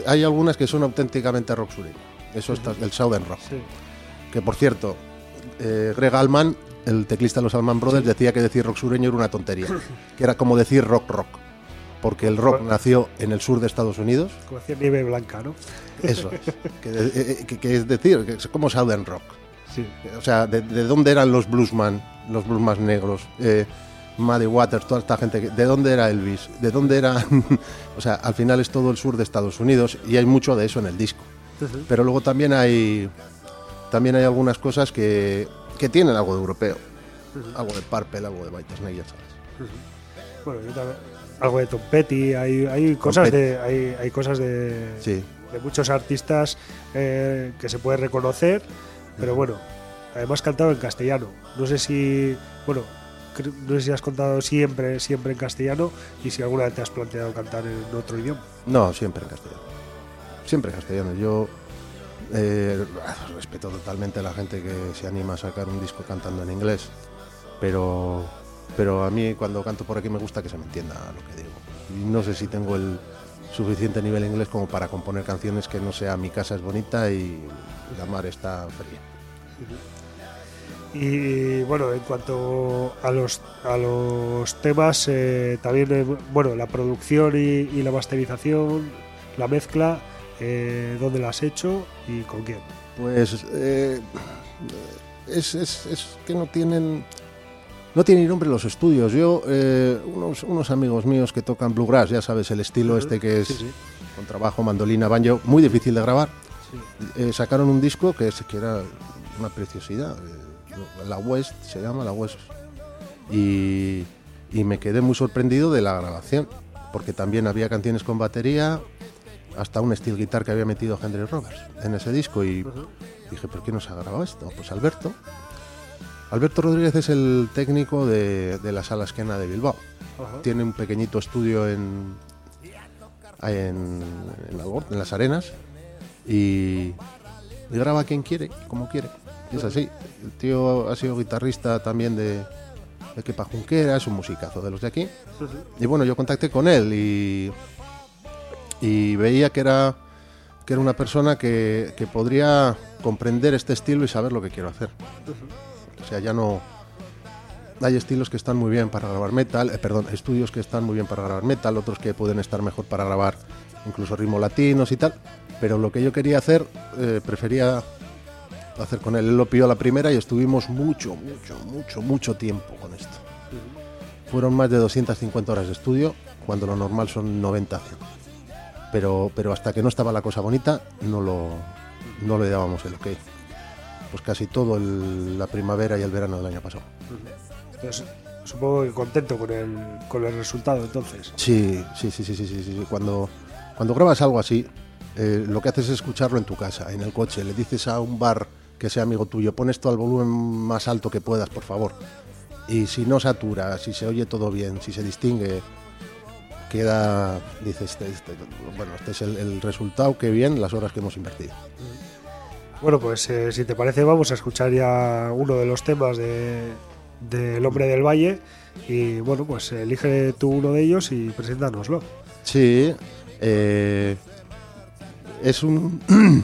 Hay algunas que son auténticamente rock sureño. Eso está, el Southern Rock. Que por cierto, eh, Greg Allman el teclista de los Alman Brothers decía que decir rock sureño era una tontería, que era como decir rock rock, porque el rock nació en el sur de Estados Unidos. Como decir nieve blanca, ¿no? Eso es, que, eh, eh, es decir, que es como Southern Rock. Sí. O sea, de, dónde eran los bluesman, los bluesman negros? Eh, Muddy Waters, toda esta gente, ¿de dónde era Elvis? ¿De dónde era...? o sea, al final es todo el sur de Estados Unidos y hay mucho de eso en el disco. Pero luego también hay, también hay algunas cosas que que tienen algo de europeo. Algo de Purple, algo de White Snake, ya sabes. Bueno, yo también, algo de Tom Petty, hay, hay cosas de hay, hay, cosas de, de muchos artistas eh, que se puede reconocer, pero bueno, además cantado en castellano. No sé si, bueno, no sé si has contado siempre, siempre en castellano y si alguna vez te has planteado cantar en otro idioma. No, siempre en castellano. Siempre en castellano. Yo eh, respeto totalmente a la gente que se anima a sacar un disco cantando en inglés, pero, pero a mí cuando canto por aquí me gusta que se me entienda lo que digo. Y no sé si tengo el suficiente nivel inglés como para componer canciones que no sea mi casa es bonita y la mar está fría. Y bueno, en cuanto a los, a los temas, eh, también, eh, bueno, la producción y la masterización, la mezcla, eh, ¿Dónde lo has hecho y con quién? Pues eh, es, es, es, que no tienen no tienen nombre los estudios. Yo, unos, unos, amigos míos que tocan bluegrass, ya sabes, el estilo este que es con trabajo, mandolina, banjo, muy difícil de grabar. Sacaron un disco que, es, que era una preciosidad. La West se llama, la West. Y, y me quedé muy sorprendido de la grabación, porque también había canciones con batería, hasta un steel guitar que había metido Henry Roberts en ese disco y dije, ¿por qué no se ha grabado esto? Pues Alberto. Alberto Rodríguez es el técnico de, la sala esquena de Bilbao. Tiene un pequeñito estudio en, en, en, las arenas y, graba quien quiere, como quiere. Es así. El tío ha sido guitarrista también de, de Kepa Junquera, es un musicazo de los de aquí. Y bueno, yo contacté con él y y veía que era, que era una persona que, que, podría comprender este estilo y saber lo que quiero hacer. O sea, ya no... Hay estilos que están muy bien para grabar metal, eh, perdón, estudios que están muy bien para grabar metal, otros que pueden estar mejor para grabar incluso ritmos latinos y tal. Pero lo que yo quería hacer, eh, prefería hacer con él. Él lo pidió a la primera y estuvimos mucho, mucho, mucho, mucho tiempo con esto. Fueron más de 250 horas de estudio, cuando lo normal son 90 100. Pero, pero hasta que no estaba la cosa bonita, no lo, no le dábamos el ok. Pues casi todo el- la primavera y el verano del año pasado. Entonces, supongo que contento con el, con el resultado, entonces. Sí, sí, sí, sí, sí, sí, sí. Cuando, cuando grabas algo así, eh, lo que haces es escucharlo en tu casa, en el coche. Le dices a un bar que sea amigo tuyo, pon esto al volumen más alto que puedas, por favor. Y si no satura, si se oye todo bien, si se distingue, queda, dices, este, este- bueno, este es el, el resultado, que bien, las horas que hemos invertido. Bueno, pues eh, si te parece, vamos a escuchar ya uno de los temas de del Hombre del Valle. Y bueno, pues elige tú uno de ellos y preséntanoslo. Sí, eh, es un,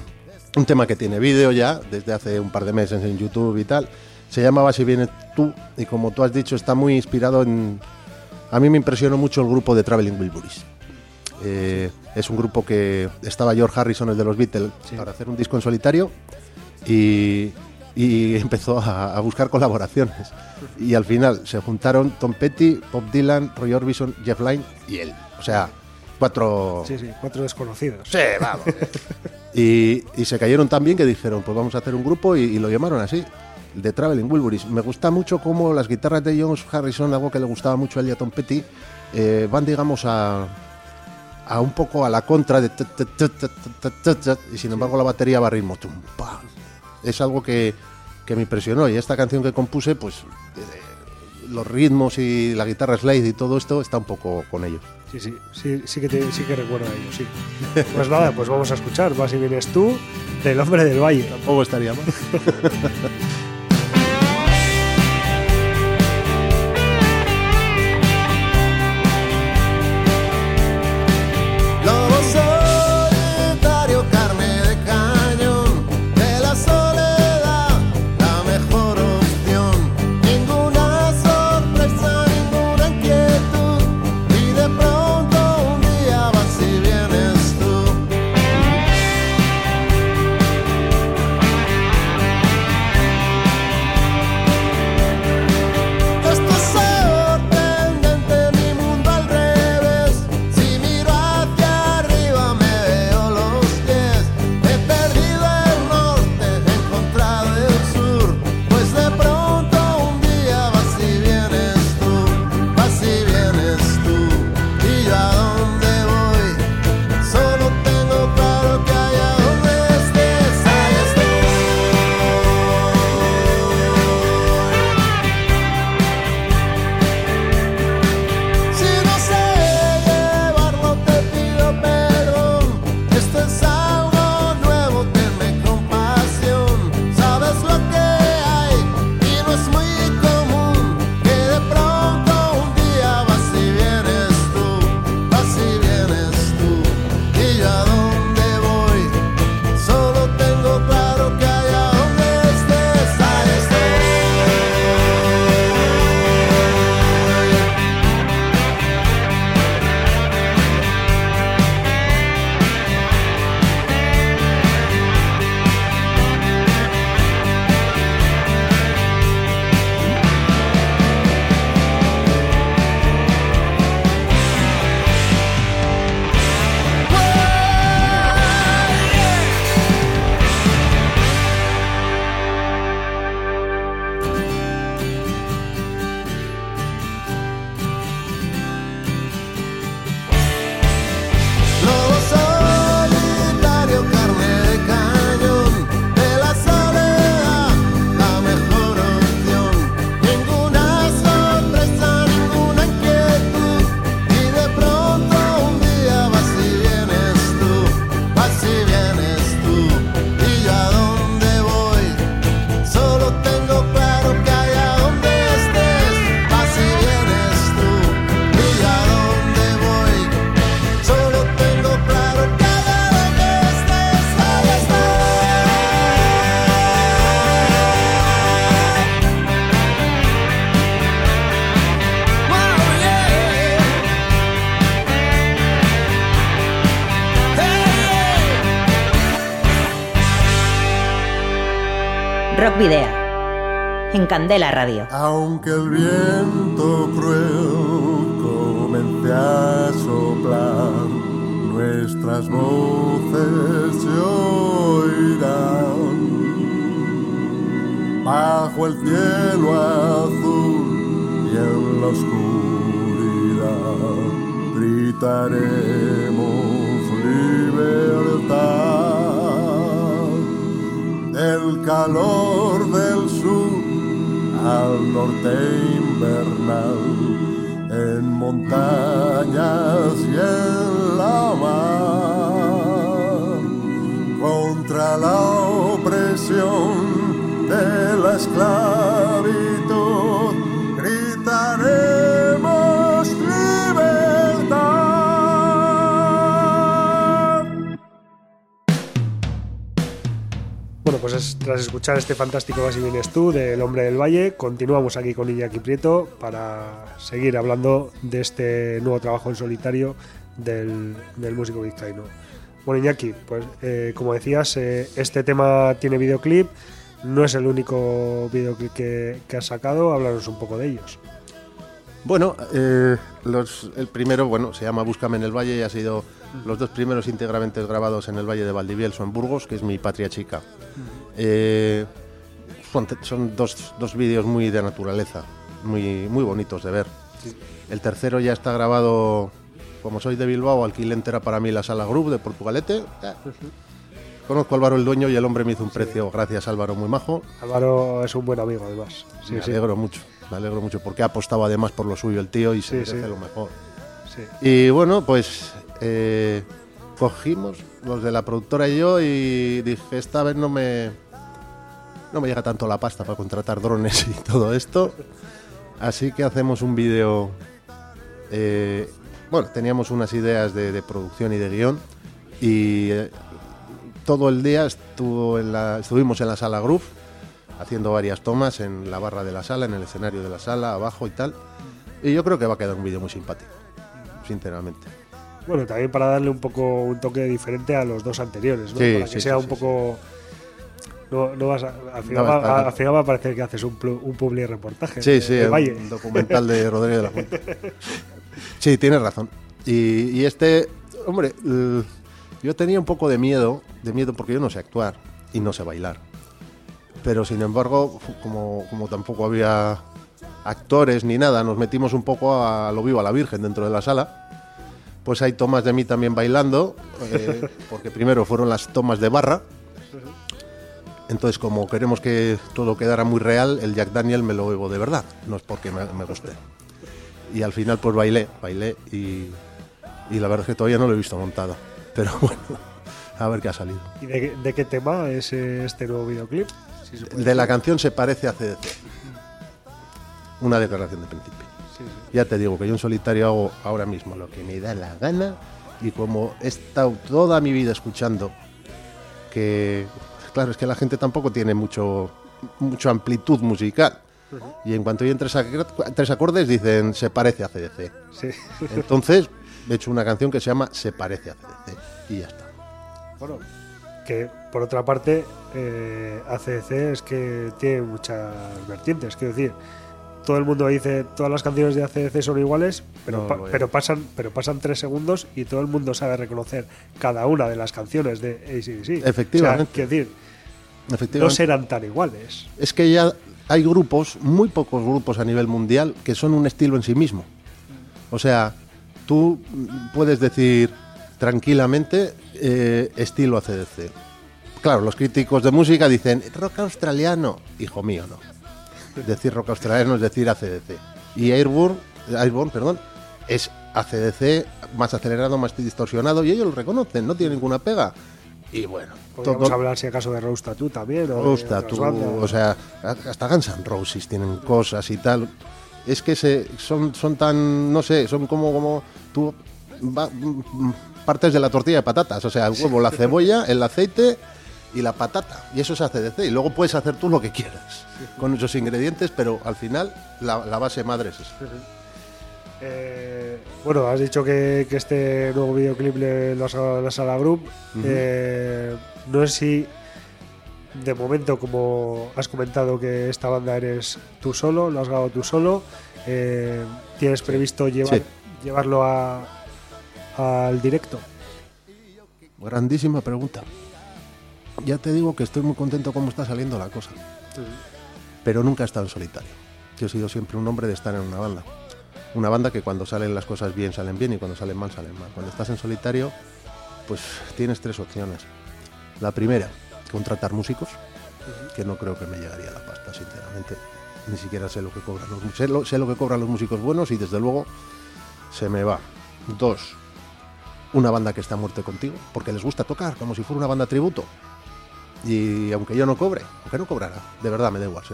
un tema que tiene vídeo ya desde hace un par de meses en YouTube y tal. Se llamaba Si vienes tú y como tú has dicho está muy inspirado en... A mí me impresionó mucho el grupo de Traveling Wilburys. Eh, es un grupo que estaba George Harrison, el de los Beatles, Sí. para hacer un disco en solitario y, y empezó a, a buscar colaboraciones. Y al final se juntaron Tom Petty, Bob Dylan, Roy Orbison, Jeff Lynne y él. O sea, cuatro... Sí, sí, cuatro desconocidos. Sí, vamos. y, y se cayeron tan bien que dijeron, pues vamos a hacer un grupo y, y lo llamaron así, The Traveling Wilburys. Me gusta mucho cómo las guitarras de Jones Harrison, algo que le gustaba mucho a Tom Petty, eh, van, digamos, a, a un poco a la contra de... y sin embargo la batería va a ritmo. Es algo que, que me impresionó y esta canción que compuse, pues eh, los ritmos y la guitarra slide y todo esto está un poco con ellos. Sí, sí, sí, sí que, te- sí que recuerdo a ellos, sí. Pues nada, pues vamos a escuchar, vas y vienes tú, del Hombre del Valle. Tampoco estaría mal. Candela Radio. Aunque el viento cruel comience a soplar, nuestras voces se oirán. Bajo el cielo azul y en la oscuridad gritaremos libertad. El calor norte invernal, en montañas y en la mar, contra la opresión de la esclavitud, tras escuchar este fantástico Vas y vienes tú del Hombre del Valle, continuamos aquí con Iñaki Prieto para seguir hablando de este nuevo trabajo en solitario del, del músico vizcaíno. Bueno, Iñaki, pues eh, como decías, eh, este tema tiene videoclip, no es el único videoclip que, que has sacado, háblanos un poco de ellos. Bueno, eh, los- el primero, bueno, se llama Búscame en el Valle y ha sido los dos primeros íntegramente grabados en el Valle de Valdivielso, en Burgos, que es mi patria chica. Eh, son son dos, dos vídeos muy de naturaleza, muy, muy bonitos de ver. El tercero ya está grabado, como soy de Bilbao, alquilé entera para mí la sala Group de Portugalete. Eh, Conozco a Álvaro el dueño y el hombre me hizo un precio, gracias Álvaro, muy majo. Álvaro es un buen amigo, además. Sí, me sí, alegro mucho, me alegro mucho porque ha apostado además por lo suyo el tío y se Sí, merece sí. lo mejor. sí. Y bueno, pues eh, cogimos los de la productora y yo y dije, esta vez no me, no me llega tanto la pasta para contratar drones y todo esto. Así que hacemos un vídeo... eh, bueno, teníamos unas ideas de, de producción y de guion y eh, todo el día estuvo en la- estuvimos en la sala Groove haciendo varias tomas en la barra de la sala, en el escenario de la sala, abajo y tal. Y yo creo que va a quedar un vídeo muy simpático, sinceramente. Bueno, también para darle un poco un toque diferente a los dos anteriores, ¿no? Sí, para que sí, sea sí, un poco. No, no vas a- al, final No, va, a- al final va a parecer que haces un, un publi reportaje. Sí, de- sí, de un Valle. documental de Rodríguez de la Fuente. Sí, tienes razón. Y, y este, hombre, yo tenía un poco de miedo, de miedo porque yo no sé actuar y no sé bailar. Pero sin embargo, como, como tampoco había actores ni nada, nos metimos un poco a lo vivo a la Virgen dentro de la sala. Pues hay tomas de mí también bailando, eh, porque primero fueron las tomas de barra. Entonces, como queremos que todo quedara muy real, el Jack Daniel me lo bebo de verdad, no es porque me, me guste. Y al final, pues bailé, bailé y, y la verdad es que todavía no lo he visto montado. Pero bueno, a ver qué ha salido. ¿Y de, de qué tema es este nuevo videoclip? Puede De la canción se parece a CDC. Una declaración de principio. Sí, sí. Ya te digo que yo en solitario hago ahora mismo lo que me da la gana y como he estado toda mi vida escuchando que, claro, es que la gente tampoco tiene mucho, mucha amplitud musical. Y en cuanto oyen tres, ac- tres acordes dicen se parece a CDC. Entonces he hecho una canción que se llama Se parece a CDC y ya está. Bueno, que por otra parte, eh, ACDC es que tiene muchas vertientes. Quiero decir, todo el mundo dice todas las canciones de ACDC son iguales, pero, No, pa- pero, pasan, pero pasan tres segundos y todo el mundo sabe reconocer cada una de las canciones de ACDC. Efectivamente. O sea, decir, no Efectivamente. serán tan iguales. es que ya hay grupos, muy pocos grupos a nivel mundial, que son un estilo en sí mismo. O sea, tú puedes decir tranquilamente eh, estilo ACDC. Claro, los críticos de música dicen rock australiano. Hijo mío, no. Decir rock australiano es decir ACDC. Y Airborne, Airborne perdón, es ACDC más acelerado, más distorsionado, y ellos lo reconocen, no tiene ninguna pega. Y bueno, Podríamos todo- hablar, si acaso, de Rose Tattoo también. O tú, bandas. o sea, hasta Guns N' Roses tienen cosas y tal. Es que se, son, son tan, no sé, son como, como tú va- partes de la tortilla de patatas, o sea, el huevo, la cebolla, el aceite y la patata. Y eso es ACDC. Y luego puedes hacer tú lo que quieras con esos ingredientes, pero al final la, la base madre es esa. Eh, bueno, has dicho que, que este nuevo videoclip le- lo has en la sala Group. Eh, no sé si de momento, como has comentado que esta banda eres tú solo, lo has grabado tú solo, eh, ¿tienes previsto llevar, Sí. llevarlo a, al directo? Grandísima pregunta. Ya te digo que estoy muy contento cómo está saliendo la cosa. Pero nunca he estado en solitario. Yo he sido siempre un hombre de estar en una banda. Una banda que cuando salen las cosas bien salen bien y cuando salen mal salen mal. Cuando estás en solitario, pues tienes tres opciones. La primera, contratar músicos, que no creo que me llegaría la pasta, sinceramente. Ni siquiera sé lo que cobran los, sé lo, sé lo que cobran los músicos buenos y desde luego se me va. Dos, una banda que está a muerte contigo, porque les gusta tocar, como si fuera una banda tributo. Y aunque yo no cobre, aunque no cobrara, de verdad me da igual.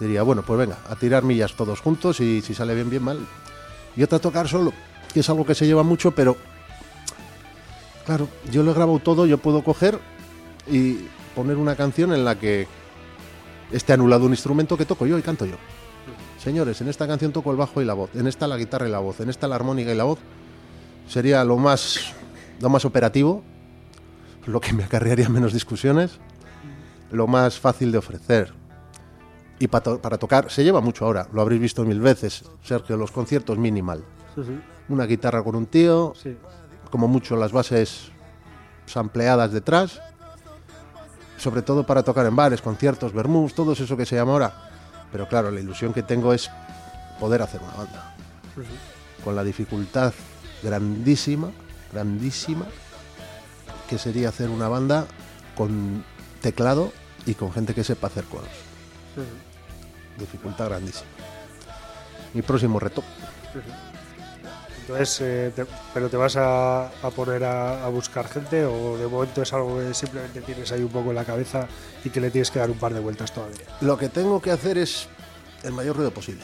Diría, bueno, pues venga, a tirar millas todos juntos y si sale bien, bien mal. Y otra tocar solo, que es algo que se lleva mucho, pero claro, yo lo he grabado todo, yo puedo coger y poner una canción en la que esté anulado un instrumento que toco yo y canto yo. Señores, en esta canción toco el bajo y la voz, en esta la guitarra y la voz, en esta la armónica y la voz. Sería lo más, lo más operativo, lo que me acarrearía menos discusiones, lo más fácil de ofrecer. Y pa to- para tocar, se lleva mucho ahora, lo habréis visto mil veces, Sergio, los conciertos minimal. Una guitarra con un tío, Sí. como mucho las bases sampleadas detrás, sobre todo para tocar en bares, conciertos, vermús, todo eso que se llama ahora. Pero claro, la ilusión que tengo es poder hacer una banda. Con la dificultad grandísima, grandísima, que sería hacer una banda con teclado y con gente que sepa hacer coros. Dificultad grandísima. Mi próximo reto. Entonces, eh, te- ¿pero te vas a, a poner a, a buscar gente o de momento es algo que simplemente tienes ahí un poco en la cabeza y que le tienes que dar un par de vueltas todavía? Lo que tengo que hacer es el mayor ruido posible.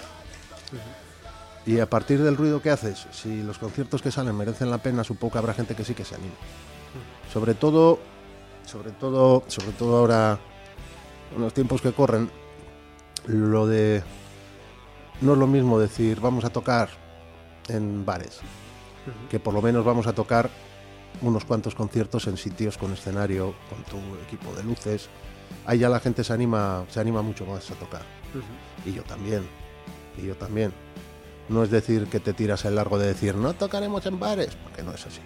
Y a partir del ruido que haces, si los conciertos que salen merecen la pena, supongo que habrá gente que sí que se anime. Sobre todo, sobre todo, sobre todo ahora, en los tiempos que corren, lo de no es lo mismo decir vamos a tocar en bares, que por lo menos vamos a tocar unos cuantos conciertos en sitios con escenario, con tu equipo de luces. Ahí ya la gente se anima, se anima mucho más a tocar. Y yo también. Y yo también. No es decir que te tiras el largo de decir no tocaremos en bares, porque no es así.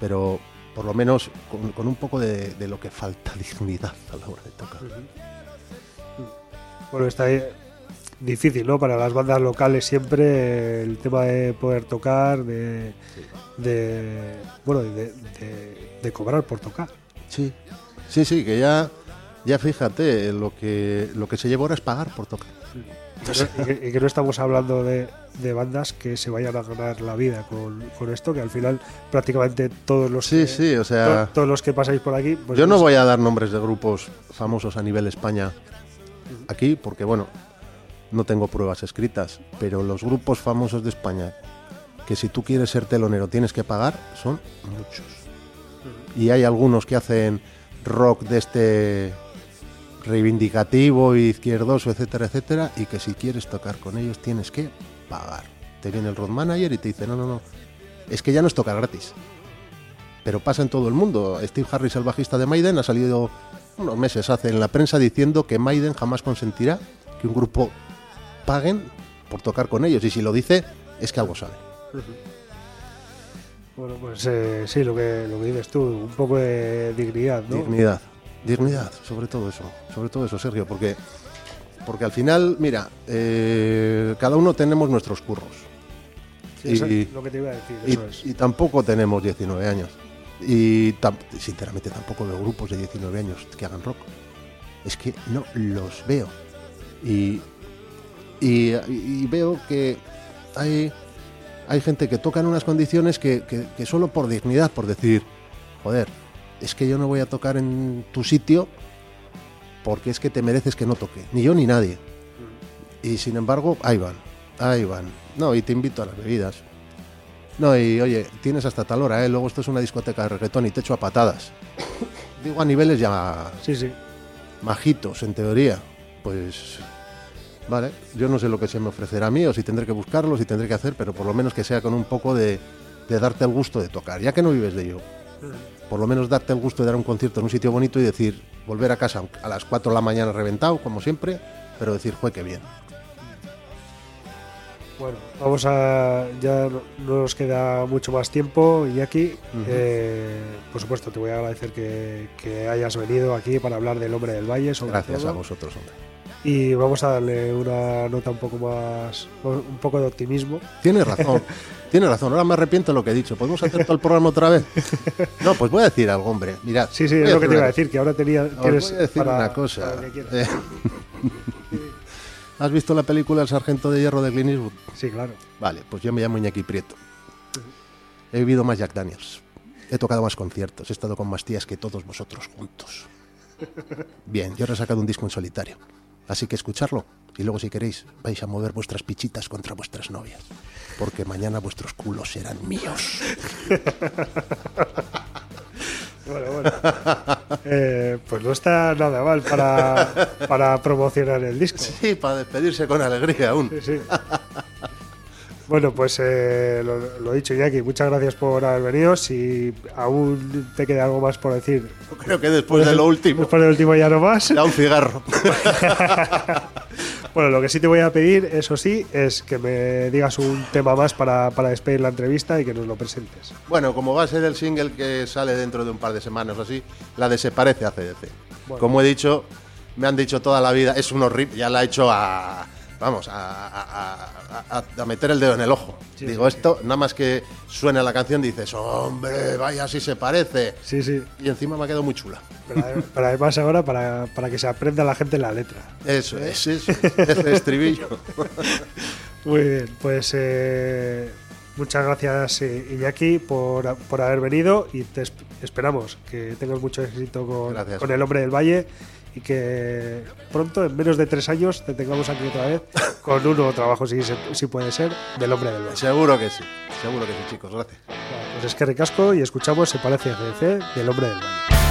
Pero por lo menos con, con un poco de, de lo que falta dignidad a la hora de tocar. Bueno, está ahí difícil, ¿no? Para las bandas locales siempre eh, el tema de poder tocar, de, de bueno, de, de- de cobrar por tocar. Sí, sí, sí, que ya, ya fíjate, lo que, lo que se lleva ahora es pagar por tocar. Y que, y que no estamos hablando de, de bandas que se vayan a ganar la vida con, con esto, que al final prácticamente todos los Sí, que, sí, o sea... to- todos los que pasáis por aquí, pues Yo no voy a dar nombres de grupos famosos a nivel España aquí, porque bueno, no tengo pruebas escritas, pero los grupos famosos de España, que si tú quieres ser telonero tienes que pagar, son muchos. Y hay algunos que hacen rock de este reivindicativo, izquierdoso, etcétera, etcétera, y que si quieres tocar con ellos tienes que pagar. Te viene el road manager y te dice, no, no, no, es que ya no es tocar gratis pero pasa en todo el mundo. Steve Harris, el bajista de Maiden, ha salido unos meses hace en la prensa diciendo que Maiden jamás consentirá que un grupo paguen por tocar con ellos. Y si lo dice, es que algo sabe. Bueno, pues eh, sí, lo que, lo que dices tú, un poco de dignidad, ¿no? Dignidad. Dignidad, sobre todo eso. Sobre todo eso, Sergio, porque, porque al final, mira, eh, cada uno tenemos nuestros curros. Sí, eso y- es lo que te iba a decir, Y, eso es. y tampoco tenemos 19 años. Y tam- sinceramente tampoco veo grupos de 19 años que hagan rock. Es que no los veo. Y, y, y veo que hay, hay gente que toca en unas condiciones que, que- que solo por dignidad, por decir, joder, es que yo no voy a tocar en tu sitio porque es que te mereces que no toque. Ni yo ni nadie. Y sin embargo, ahí van, ahí van. No, y te invito a las bebidas. No, y oye, tienes hasta tal hora, ¿eh? Luego esto es una discoteca de reggaetón y te echo a patadas. Digo, a niveles ya Sí, sí. majitos, en teoría. Pues, vale, yo no sé lo que se me ofrecerá a mí o si tendré que buscarlo, si tendré que hacer, pero por lo menos que sea con un poco de, de darte el gusto de tocar, ya que no vives de ello. Por lo menos darte el gusto de dar un concierto en un sitio bonito y decir, volver a casa a las 4 de la mañana reventado, como siempre, pero decir, fue que bien. Bueno, vamos a. Ya no, no nos queda mucho más tiempo, Iñaki. Eh, por supuesto, te voy a agradecer que, que hayas venido aquí para hablar del hombre del valle. Sobre Gracias todo. a vosotros, hombre. Y vamos a darle una nota un poco más. un poco de optimismo. Tienes razón, tienes razón. Ahora me arrepiento de lo que he dicho. ¿Podemos hacer todo el programa otra vez? No, pues voy a decir algo, hombre. Mirad. Sí, sí, es lo que te iba a decir, que ahora tenía, Os tienes. voy a decir para- una cosa. Eh, ¿Has visto la película El Sargento de Hierro de Clint Eastwood? Sí, claro. Vale, pues yo me llamo Iñaki Prieto. He vivido más Jack Daniels. He tocado más conciertos. He estado con más tías que todos vosotros juntos. Bien, yo he sacado un disco en solitario. Así que escucharlo. Y luego, si queréis, vais a mover vuestras pichitas contra vuestras novias. Porque mañana vuestros culos serán míos. Bueno, bueno. Eh, pues no está nada mal para, para promocionar el disco. Sí, para despedirse con alegría aún. Sí, sí. Bueno, pues eh, lo, lo dicho, Iñaki, muchas gracias por haber venido. Si aún te queda algo más por decir, Creo que después de lo último, después del último ya no más. da un cigarro. Bueno, lo que sí te voy a pedir, eso sí, es que me digas un tema más para, para despedir la entrevista y que nos lo presentes. Bueno, como va a ser el single que sale dentro de un par de semanas o así, la de Se parece a CDC. Bueno. Como he dicho, me han dicho toda la vida, es un horrible, ya la he hecho a. Vamos, a, a- a- a- a meter el dedo en el ojo. Sí, Digo, sí, esto, nada más que suena la canción, dices, hombre, vaya si se parece. Sí, sí. Y encima me ha quedado muy chula. Pero, ade- pero además ahora para, para que se aprenda la gente la letra. Eso es, eso, ese estribillo. Muy bien, pues eh, muchas gracias eh, Iñaki por, por haber venido y te esp- esperamos que tengas mucho éxito con, Gracias. con El Hombre del Valle y que pronto, en menos de tres años, te tengamos aquí otra vez con un nuevo trabajo, si, si puede ser, del Hombre del Valle. seguro que sí, seguro que sí, chicos, gracias. Pues es que ricasco y escuchamos Se parece a GDC del Hombre del Valle.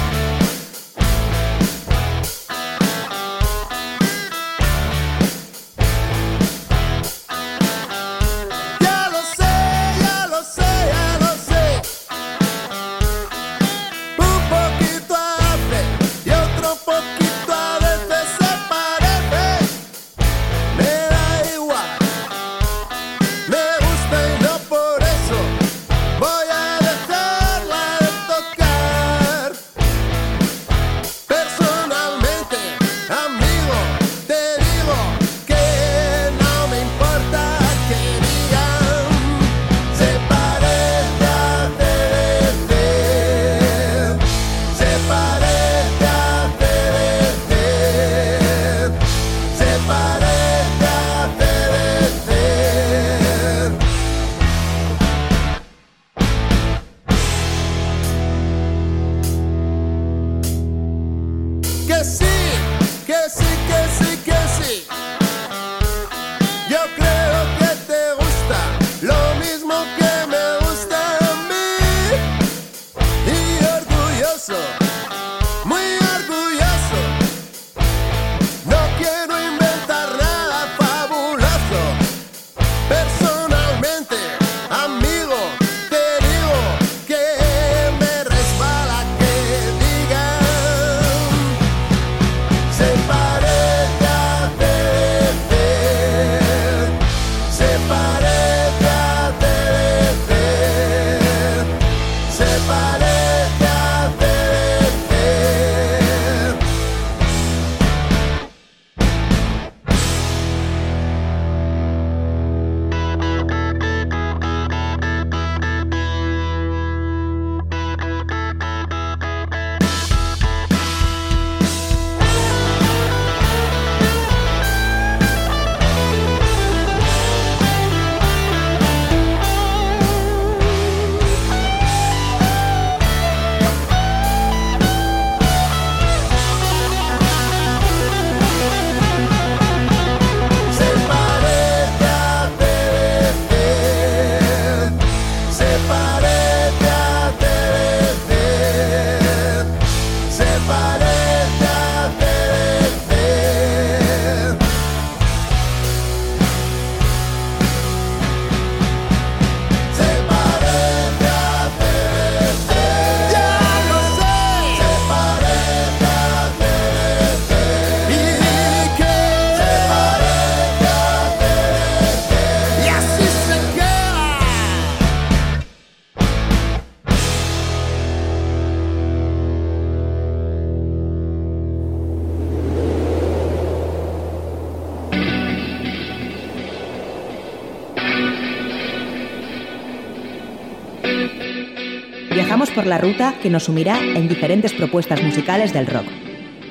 La ruta que nos sumirá en diferentes propuestas musicales del rock,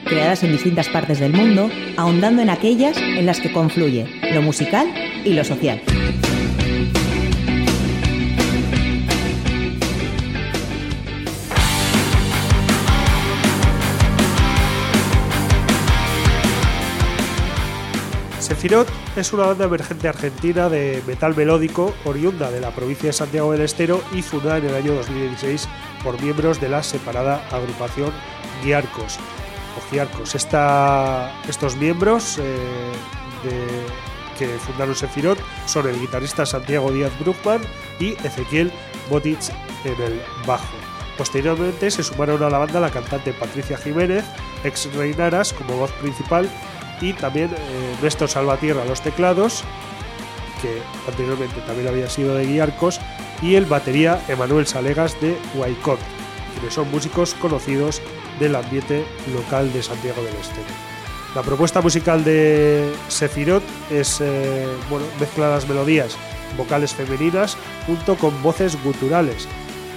creadas en distintas partes del mundo, ahondando en aquellas en las que confluye lo musical y lo social. Sefirot es una banda emergente argentina de metal melódico oriunda de la provincia de Santiago del Estero y fundada en el año 2016 por miembros de la separada agrupación Giarcos. O Giarcos. Esta- estos miembros eh, que fundaron Sefirot son el guitarrista Santiago Díaz Bruckman y Ezequiel Botic en el bajo. Posteriormente se sumaron a la banda la cantante Patricia Jiménez, ex Reinaras como voz principal y también eh, Néstor Salvatierra a los teclados, que anteriormente también había sido de Guiarcos, y el batería Emanuel Salegas de Huaycón, quienes son músicos conocidos del ambiente local de Santiago del Estero. La propuesta musical de Sefirot es, eh, bueno, mezcla las melodías vocales femeninas junto con voces guturales,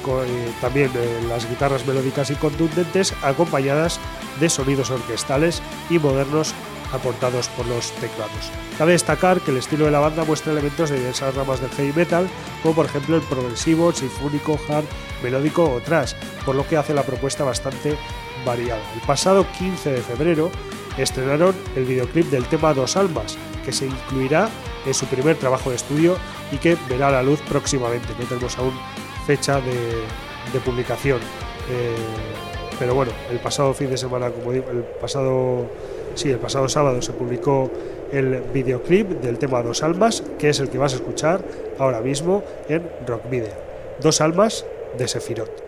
con, eh, también eh, las guitarras melódicas y contundentes acompañadas de sonidos orquestales y modernos aportados por los teclados. Cabe destacar que el estilo de la banda muestra elementos de diversas ramas del heavy metal, como por ejemplo el progresivo, sinfónico, hard, melódico o thrash, por lo que hace la propuesta bastante variada. El pasado 15 de febrero estrenaron el videoclip del tema Dos Almas, que se incluirá en su primer trabajo de estudio y que verá la luz próximamente. No tenemos aún fecha de, publicación. Eh, pero bueno, el pasado fin de semana, como digo, el pasado sí, el pasado sábado se publicó el videoclip del tema Dos Almas, que es el que vas a escuchar ahora mismo en Rock Video. Dos Almas de Sefirot.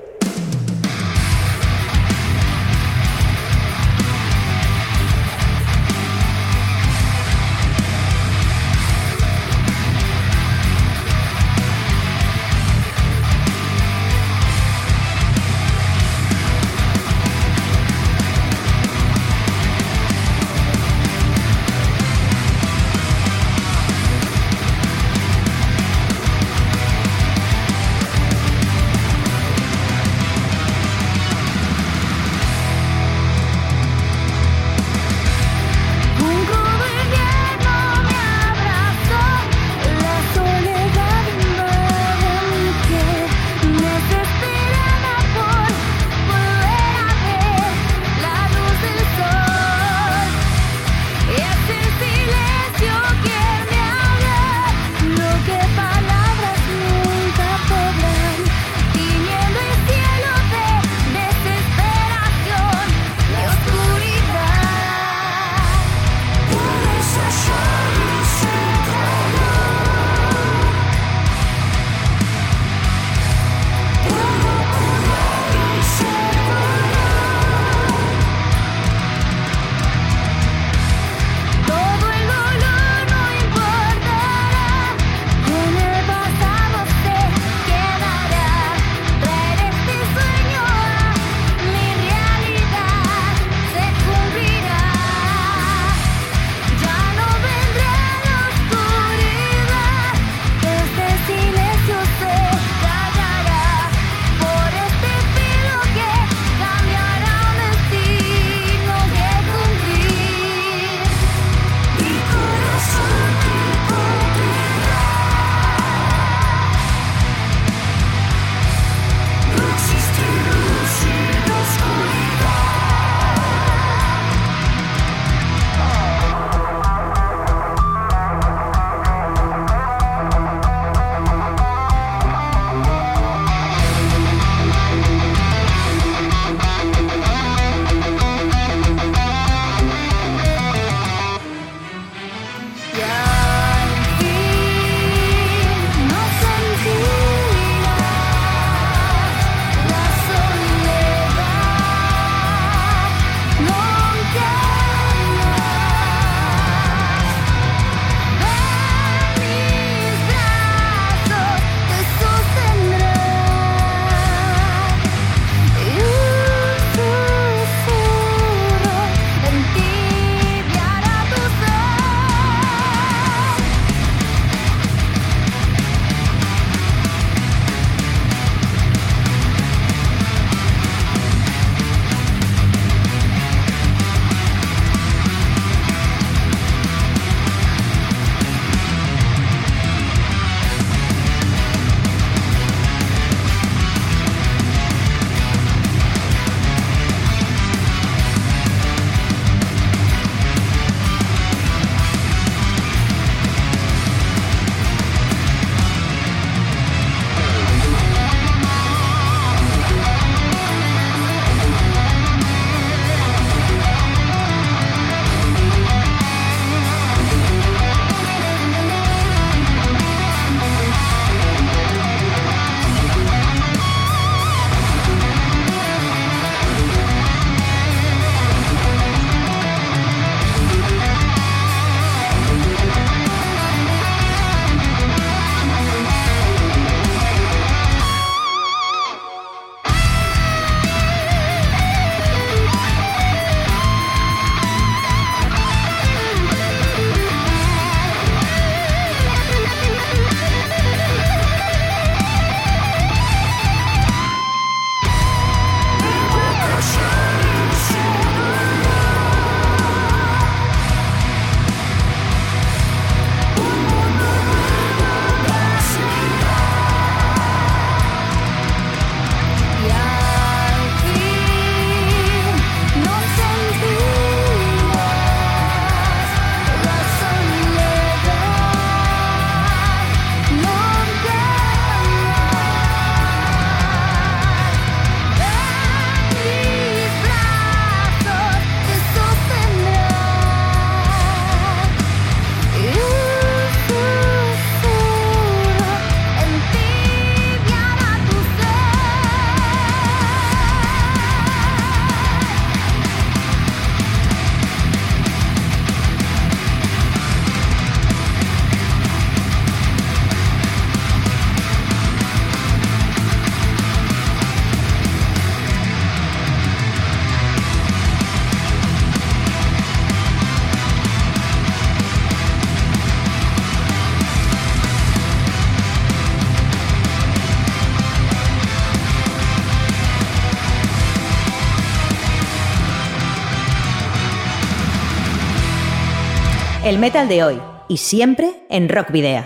El metal de hoy y siempre en Rock Video.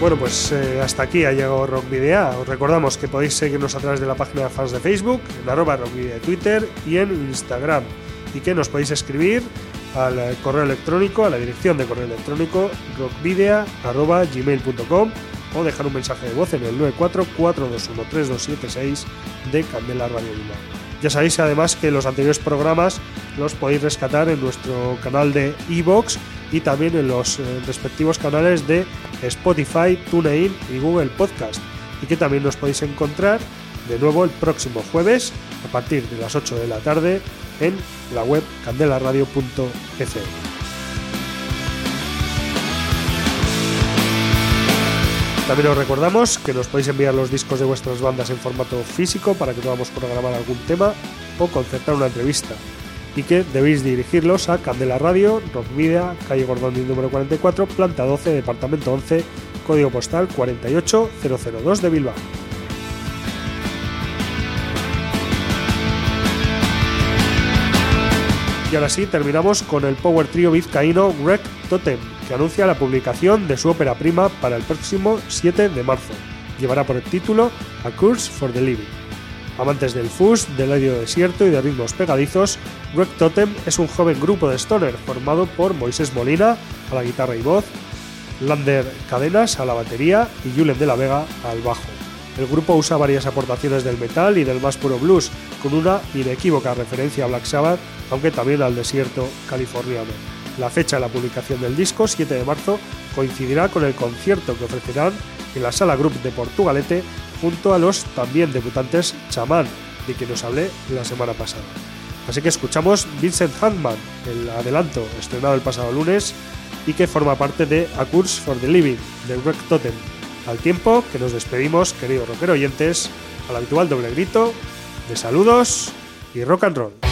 Bueno, pues eh, hasta aquí ha llegado Rock Video. Os recordamos que podéis seguirnos a través de la página de fans de Facebook, en arroba Rock Video de Twitter y en Instagram. Y que nos podéis escribir al eh, correo electrónico, a la dirección de correo electrónico rockvidea.gmail.com o dejar un mensaje de voz en el 944213276 de Candela Radio Bilbao. Ya sabéis además que los anteriores programas los podéis rescatar en nuestro canal de iVoox y también en los eh, respectivos canales de Spotify, TuneIn y Google Podcast. Y que también nos podéis encontrar de nuevo el próximo jueves a partir de las 8 de la tarde en la web candelaradio.fm. También os recordamos que nos podéis enviar los discos de vuestras bandas en formato físico para que podamos programar algún tema o concertar una entrevista y que debéis dirigirlos a Candela Radio, Rock calle Gordoni número 44, planta 12, departamento 11, código postal 48002 de Bilbao. Y ahora sí, terminamos con el power trio vizcaíno Greg Totem, que anuncia la publicación de su ópera prima para el próximo 7 de marzo. Llevará por el título A Curse for the Living. Amantes del fuzz, del aire desierto y de ritmos pegadizos, Greg Totem es un joven grupo de stoner formado por Moisés Molina a la guitarra y voz, Lander Cadenas a la batería y Julen de la Vega al bajo. El grupo usa varias aportaciones del metal y del más puro blues, con una inequívoca referencia a Black Sabbath, aunque también al desierto californiano. La fecha de la publicación del disco, 7 de marzo, coincidirá con el concierto que ofrecerán en la Sala Group de Portugalete junto a los también debutantes Chamán, de quien os hablé la semana pasada. Así que escuchamos Vincent Handman, el adelanto estrenado el pasado lunes y que forma parte de A Curse for the Living de Greg Totem. Al tiempo que nos despedimos, queridos rockero oyentes, al habitual doble grito de saludos y rock and roll.